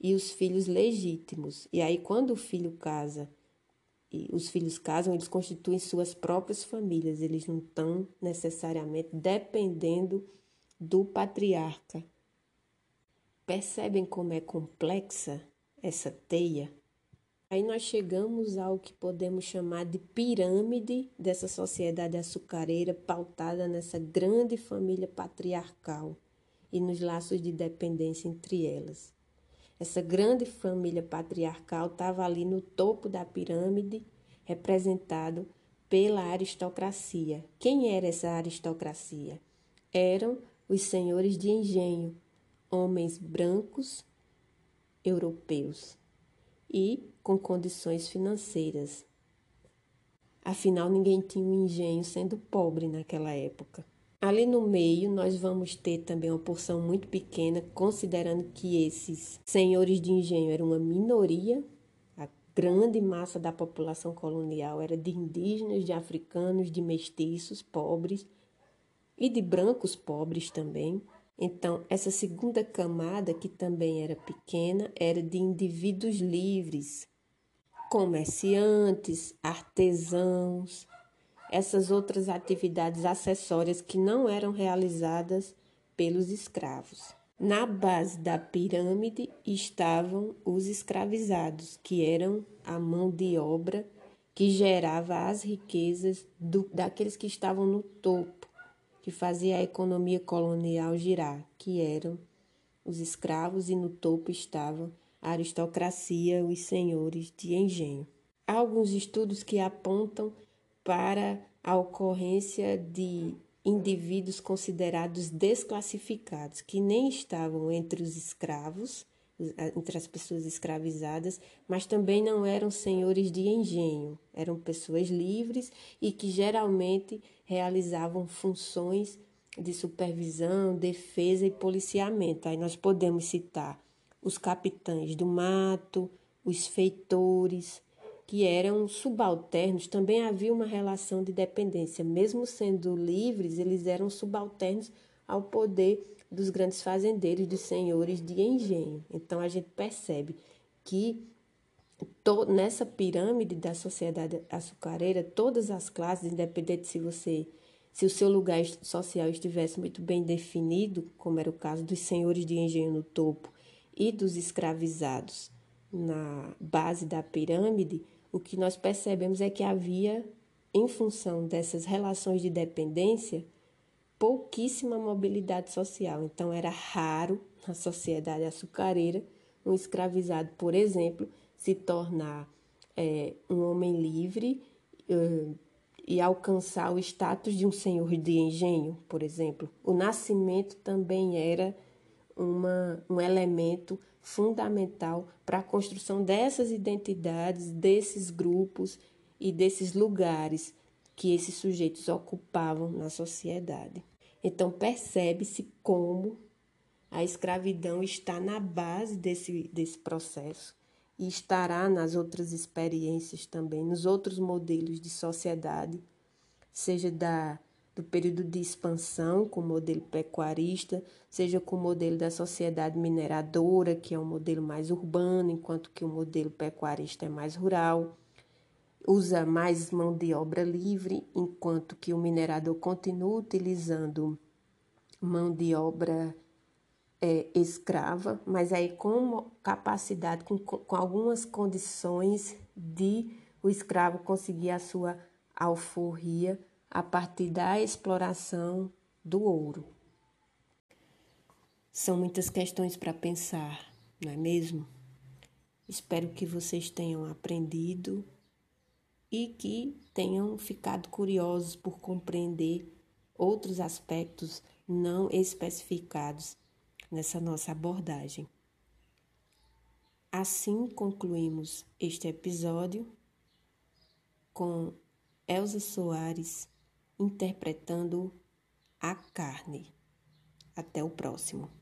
e os filhos legítimos. E aí, quando o filho casa, e os filhos casam, eles constituem suas próprias famílias, eles não estão necessariamente dependendo do patriarca. Percebem como é complexa essa teia? Aí nós chegamos ao que podemos chamar de pirâmide dessa sociedade açucareira pautada nessa grande família patriarcal e nos laços de dependência entre elas. Essa grande família patriarcal estava ali no topo da pirâmide, representado pela aristocracia. Quem era essa aristocracia? Eram os senhores de engenho, homens brancos europeus e com condições financeiras. Afinal, ninguém tinha um engenho sendo pobre naquela época. Ali no meio, nós vamos ter também uma porção muito pequena, considerando que esses senhores de engenho eram uma minoria, a grande massa da população colonial era de indígenas, de africanos, de mestiços pobres e de brancos pobres também. Então, essa segunda camada, que também era pequena, era de indivíduos livres, comerciantes, artesãos, essas outras atividades acessórias que não eram realizadas pelos escravos. Na base da pirâmide estavam os escravizados, que eram a mão de obra que gerava as riquezas do, daqueles que estavam no topo que fazia a economia colonial girar, que eram os escravos e no topo estavam a aristocracia, os senhores de engenho. Há alguns estudos que apontam para a ocorrência de indivíduos considerados desclassificados, que nem estavam entre os escravos, entre as pessoas escravizadas, mas também não eram senhores de engenho, eram pessoas livres e que geralmente realizavam funções de supervisão, defesa e policiamento. Aí nós podemos citar os capitães do mato, os feitores, que eram subalternos, também havia uma relação de dependência. Mesmo sendo livres, eles eram subalternos ao poder dos grandes fazendeiros, dos senhores de engenho. Então a gente percebe que nessa pirâmide da sociedade açucareira, todas as classes, independente se você se o seu lugar social estivesse muito bem definido, como era o caso dos senhores de engenho no topo e dos escravizados na base da pirâmide, o que nós percebemos é que havia, em função dessas relações de dependência, pouquíssima mobilidade social. Então, era raro na sociedade açucareira um escravizado, por exemplo, se tornar é, um homem livre uh, e alcançar o status de um senhor de engenho, por exemplo. O nascimento também era uma, um elemento fundamental para a construção dessas identidades, desses grupos e desses lugares que esses sujeitos ocupavam na sociedade. Então, percebe-se como a escravidão está na base desse, desse processo e estará nas outras experiências também, nos outros modelos de sociedade, seja da, do período de expansão com o modelo pecuarista, seja com o modelo da sociedade mineradora, que é um modelo mais urbano, enquanto que o modelo pecuarista é mais rural. Usa mais mão de obra livre, enquanto que o minerador continua utilizando mão de obra é, escrava, mas aí com capacidade, com, com algumas condições de o escravo conseguir a sua alforria a partir da exploração do ouro. São muitas questões para pensar, não é mesmo? Espero que vocês tenham aprendido e que tenham ficado curiosos por compreender outros aspectos não especificados nessa nossa abordagem. Assim concluímos este episódio com Elza Soares interpretando a carne. Até o próximo.